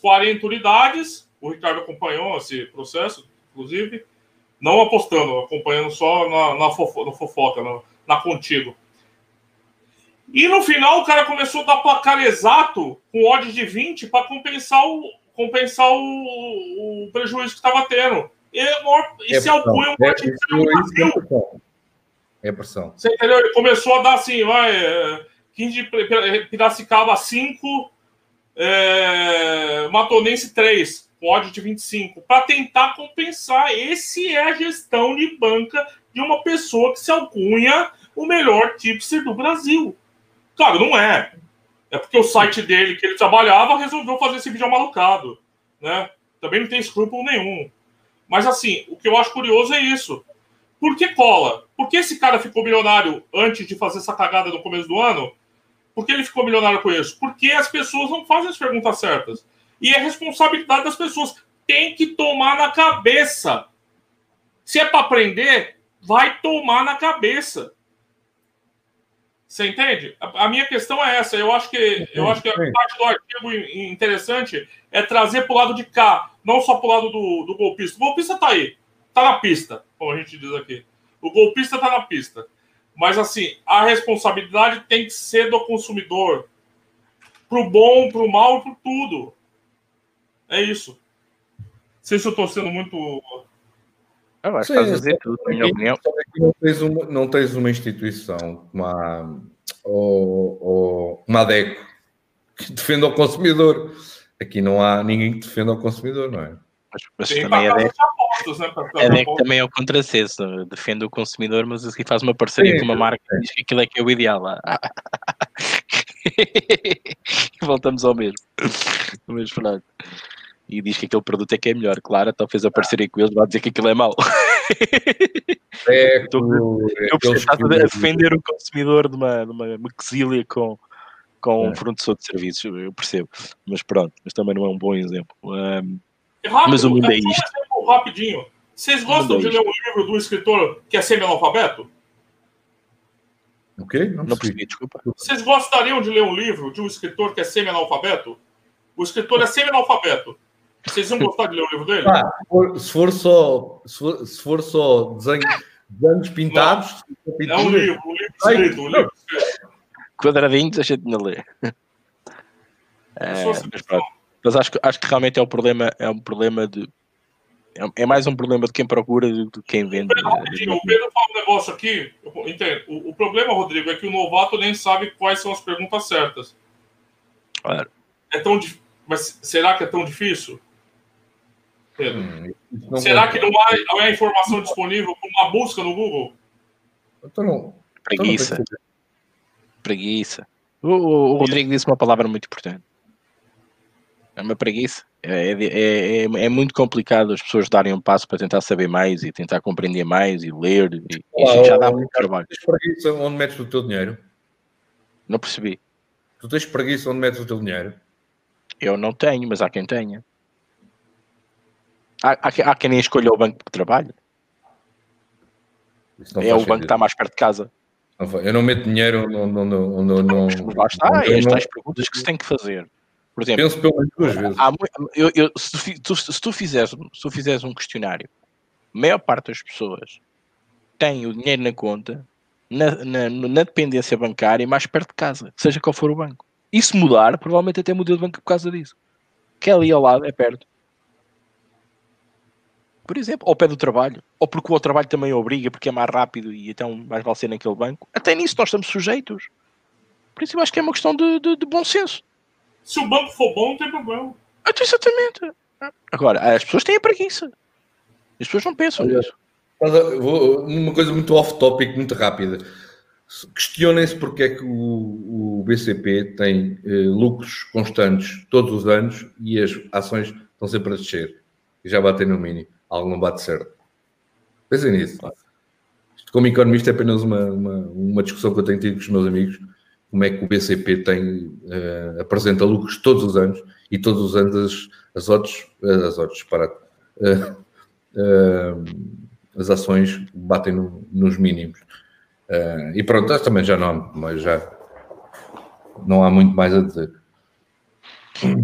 C: 40 unidades. O Ricardo acompanhou esse processo, inclusive. Não apostando, acompanhando só na, na, fofo, na fofoca, na, na contigo. E no final o cara começou a dar placar exato com odds de 20 para compensar o, compensar o, o prejuízo que estava tendo. E, e é se alpunha um é,
B: é, é pressão.
C: Você entendeu? Ele começou a dar assim, vai. 15 é, de Piracicaba 5, é, Matonense 3, com de 25, para tentar compensar. Esse é a gestão de banca de uma pessoa que se alcunha o melhor tipster do Brasil. Claro, não é. É porque o site dele, que ele trabalhava, resolveu fazer esse vídeo amalucado. Né? Também não tem escrúpulo nenhum. Mas, assim, o que eu acho curioso é isso. Por que cola? Por que esse cara ficou milionário antes de fazer essa cagada no começo do ano? Por que ele ficou milionário com isso? Porque as pessoas não fazem as perguntas certas. E é responsabilidade das pessoas. Tem que tomar na cabeça. Se é para aprender, vai tomar na cabeça. Você entende? A, a, minha questão é essa. Eu acho que eu acho que a parte do artigo interessante é trazer para o lado de cá, não só para o lado do, do golpista. O golpista está aí, está na pista, como a gente diz aqui. O golpista está na pista. Mas assim, a responsabilidade tem que ser do consumidor. Pro bom, pro mal, pro tudo. É isso. Não sei se eu estou sendo muito
A: eu acho que estás a dizer tudo, na minha opinião.
B: Não tens uma, não tens uma instituição, uma, ou, ou uma ADECO, que defenda o consumidor. Aqui não há ninguém que defenda o consumidor, não é?
A: Mas, mas também a DEC, né, a DEC também é o contrassenso, defende o consumidor, mas aqui faz uma parceria Sim, com uma marca que diz que aquilo é que é o ideal. e voltamos ao mesmo. Mas pronto e diz que aquele produto é que é melhor. Claro, então fez a parceria com eles, vai dizer que aquilo é mau. É, estou, eu percebo, a defender o consumidor de uma, de uma maxília com, com é. um fornecedor de serviços, eu percebo. Mas pronto, mas também não é um bom exemplo. Um,
C: Rápido, mas o mundo é, é isto. Um rapidinho. Vocês gostam de ler um livro do escritor que é semi-analfabeto?
B: O quê?
A: Não, não percebi, desculpa.
C: Vocês gostariam de ler um livro de um escritor que é semi-analfabeto? O escritor é semi-analfabeto. Vocês iam gostar de ler o livro dele?
B: Ah, se for só, se for, se for só desenho, desenhos pintados.
C: Não, é um livro, um livro escrito, um livro escrito.
A: Quadradinhos a gente não lê. É, mas, mas acho, que, acho que realmente é um problema, é um problema de. É, é mais um problema de quem procura do que quem vende.
C: O Pedro, o Pedro fala um negócio aqui. Entendo. O, o, problema, Rodrigo, é que o novato nem sabe quais são as perguntas certas.
A: Claro.
C: É tão, mas será que é tão difícil? Pedro? Hum, será que não há, não há informação disponível com uma busca no Google?
B: Então não.
A: Preguiça. Preguiça. O, o, o Rodrigo disse uma palavra muito importante. É uma preguiça. É, é, é, é, muito complicado as pessoas darem um passo para tentar saber mais e tentar compreender mais e ler. E,
B: Olá, já dá muito trabalho. Tens preguiça onde metes o teu dinheiro?
A: Não percebi.
B: Tu tens preguiça onde metes o teu dinheiro?
A: Eu não tenho, mas há quem tenha. Há, há, há quem nem escolha o banco que trabalha. É o banco que está mais perto de casa.
B: Eu não meto dinheiro onde não.
A: lá está, é estas perguntas que se tem que fazer. Por exemplo,
B: Penso pelo menos duas vezes. Há,
A: eu, eu, se, tu, se, tu fizeres, se tu fizeres um questionário, a maior parte das pessoas tem o dinheiro na conta, na, na, na, dependência bancária, mais perto de casa, seja qual for o banco. E se mudar, provavelmente até muda de banco por causa disso. Que é ali ao lado, é perto. Por exemplo, ao pé do trabalho, ou porque o trabalho também obriga, porque é mais rápido e então mais vale ser naquele banco. Até nisso nós estamos sujeitos. Por isso eu acho que é uma questão de, de, de bom senso.
C: Se o banco for bom, não tem problema.
A: Então, exatamente. Agora, as pessoas têm a preguiça. As pessoas não pensam nisso.
B: Vou, uma coisa muito off-topic, muito rápida. Questionem-se porque é que o, o BCP tem eh, lucros constantes todos os anos e as ações estão sempre a descer. E já batem no mínimo. Algo não bate certo. Pensem nisso. Isto, como economista, é apenas uma, uma, uma discussão que eu tenho tido com os meus amigos como é que o BCP tem, uh, apresenta lucros todos os anos e todos os anos as, as odds, eh, as odds, para, uh, uh, as ações batem no, nos mínimos. e pronto, também já não, mas já não há muito mais a dizer.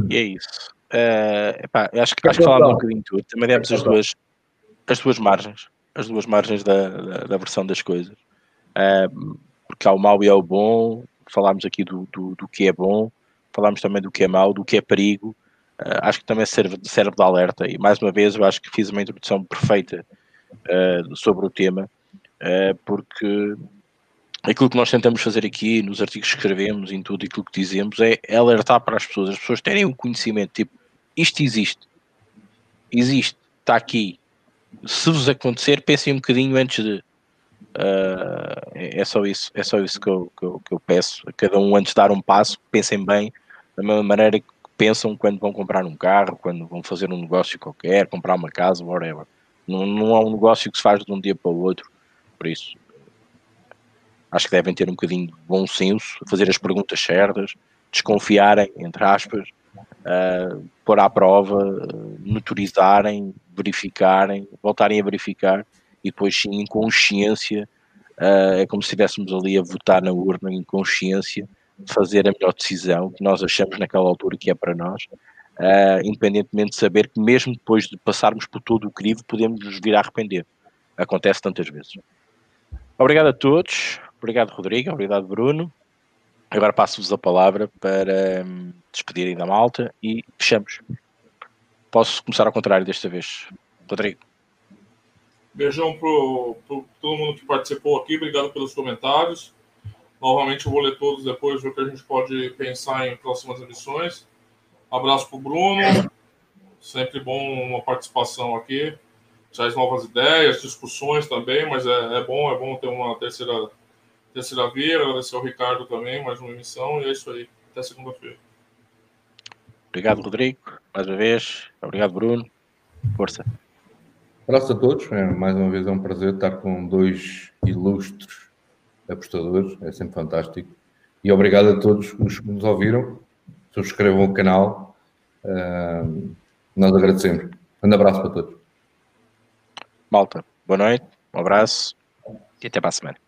A: E é isso. Epá, acho que, acho que falámos um bocadinho de tudo. Também demos as duas, as duas margens, as duas margens da, da, da versão das coisas. porque há o mau e há o bom, falámos aqui do, do, do, que é bom, falámos também do que é mau, do que é perigo. Uh, acho que também serve, serve de alerta e mais uma vez eu acho que fiz uma introdução perfeita uh, sobre o tema, uh, porque aquilo que nós tentamos fazer aqui nos artigos que escrevemos, em tudo aquilo que dizemos, é, é alertar para as pessoas, as pessoas terem um conhecimento, tipo, isto existe, existe, está aqui. Se vos acontecer, pensem um bocadinho antes de Uh, é só isso, é só isso que eu, que eu, que, eu, peço. Cada um antes de dar um passo, pensem bem da mesma maneira que pensam quando vão comprar um carro, quando vão fazer um negócio qualquer, comprar uma casa, whatever. Não, não é um negócio que se faz de um dia para o outro, por isso acho que devem ter um bocadinho de bom senso, fazer as perguntas certas, desconfiarem, entre aspas, uh, pôr à prova, notorizarem, verificarem, voltarem a verificar e depois sim em consciência, uh, é como se estivéssemos ali a votar na urna em consciência, fazer a melhor decisão que nós achamos naquela altura que é para nós, uh, independentemente de saber que mesmo depois de passarmos por todo o crivo podemos nos vir a arrepender. Acontece tantas vezes. Obrigado a todos, obrigado Rodrigo, obrigado Bruno. Agora passo-vos a palavra para um, despedirem da malta e fechamos. Posso começar ao contrário desta vez. Rodrigo.
C: Beijão para todo mundo que participou aqui. Obrigado pelos comentários. Novamente, eu vou ler todos depois, ver o que a gente pode pensar em próximas emissões. Abraço para o Bruno. Sempre bom uma participação aqui. Traz novas ideias, discussões também, mas é, é bom, é bom ter uma terceira, terceira via. Agradecer ao Ricardo também, mais uma emissão. E é isso aí. Até segunda-feira.
A: Obrigado, Rodrigo, mais uma vez. Obrigado, Bruno. Força.
B: Abraço a todos. É, mais uma vez é um prazer estar com dois ilustres apostadores. É sempre fantástico. E obrigado a todos os que nos ouviram. Subscrevam o canal. Uh, nós agradecemos. Um abraço para todos.
A: Malta, boa noite, um abraço e até para a semana.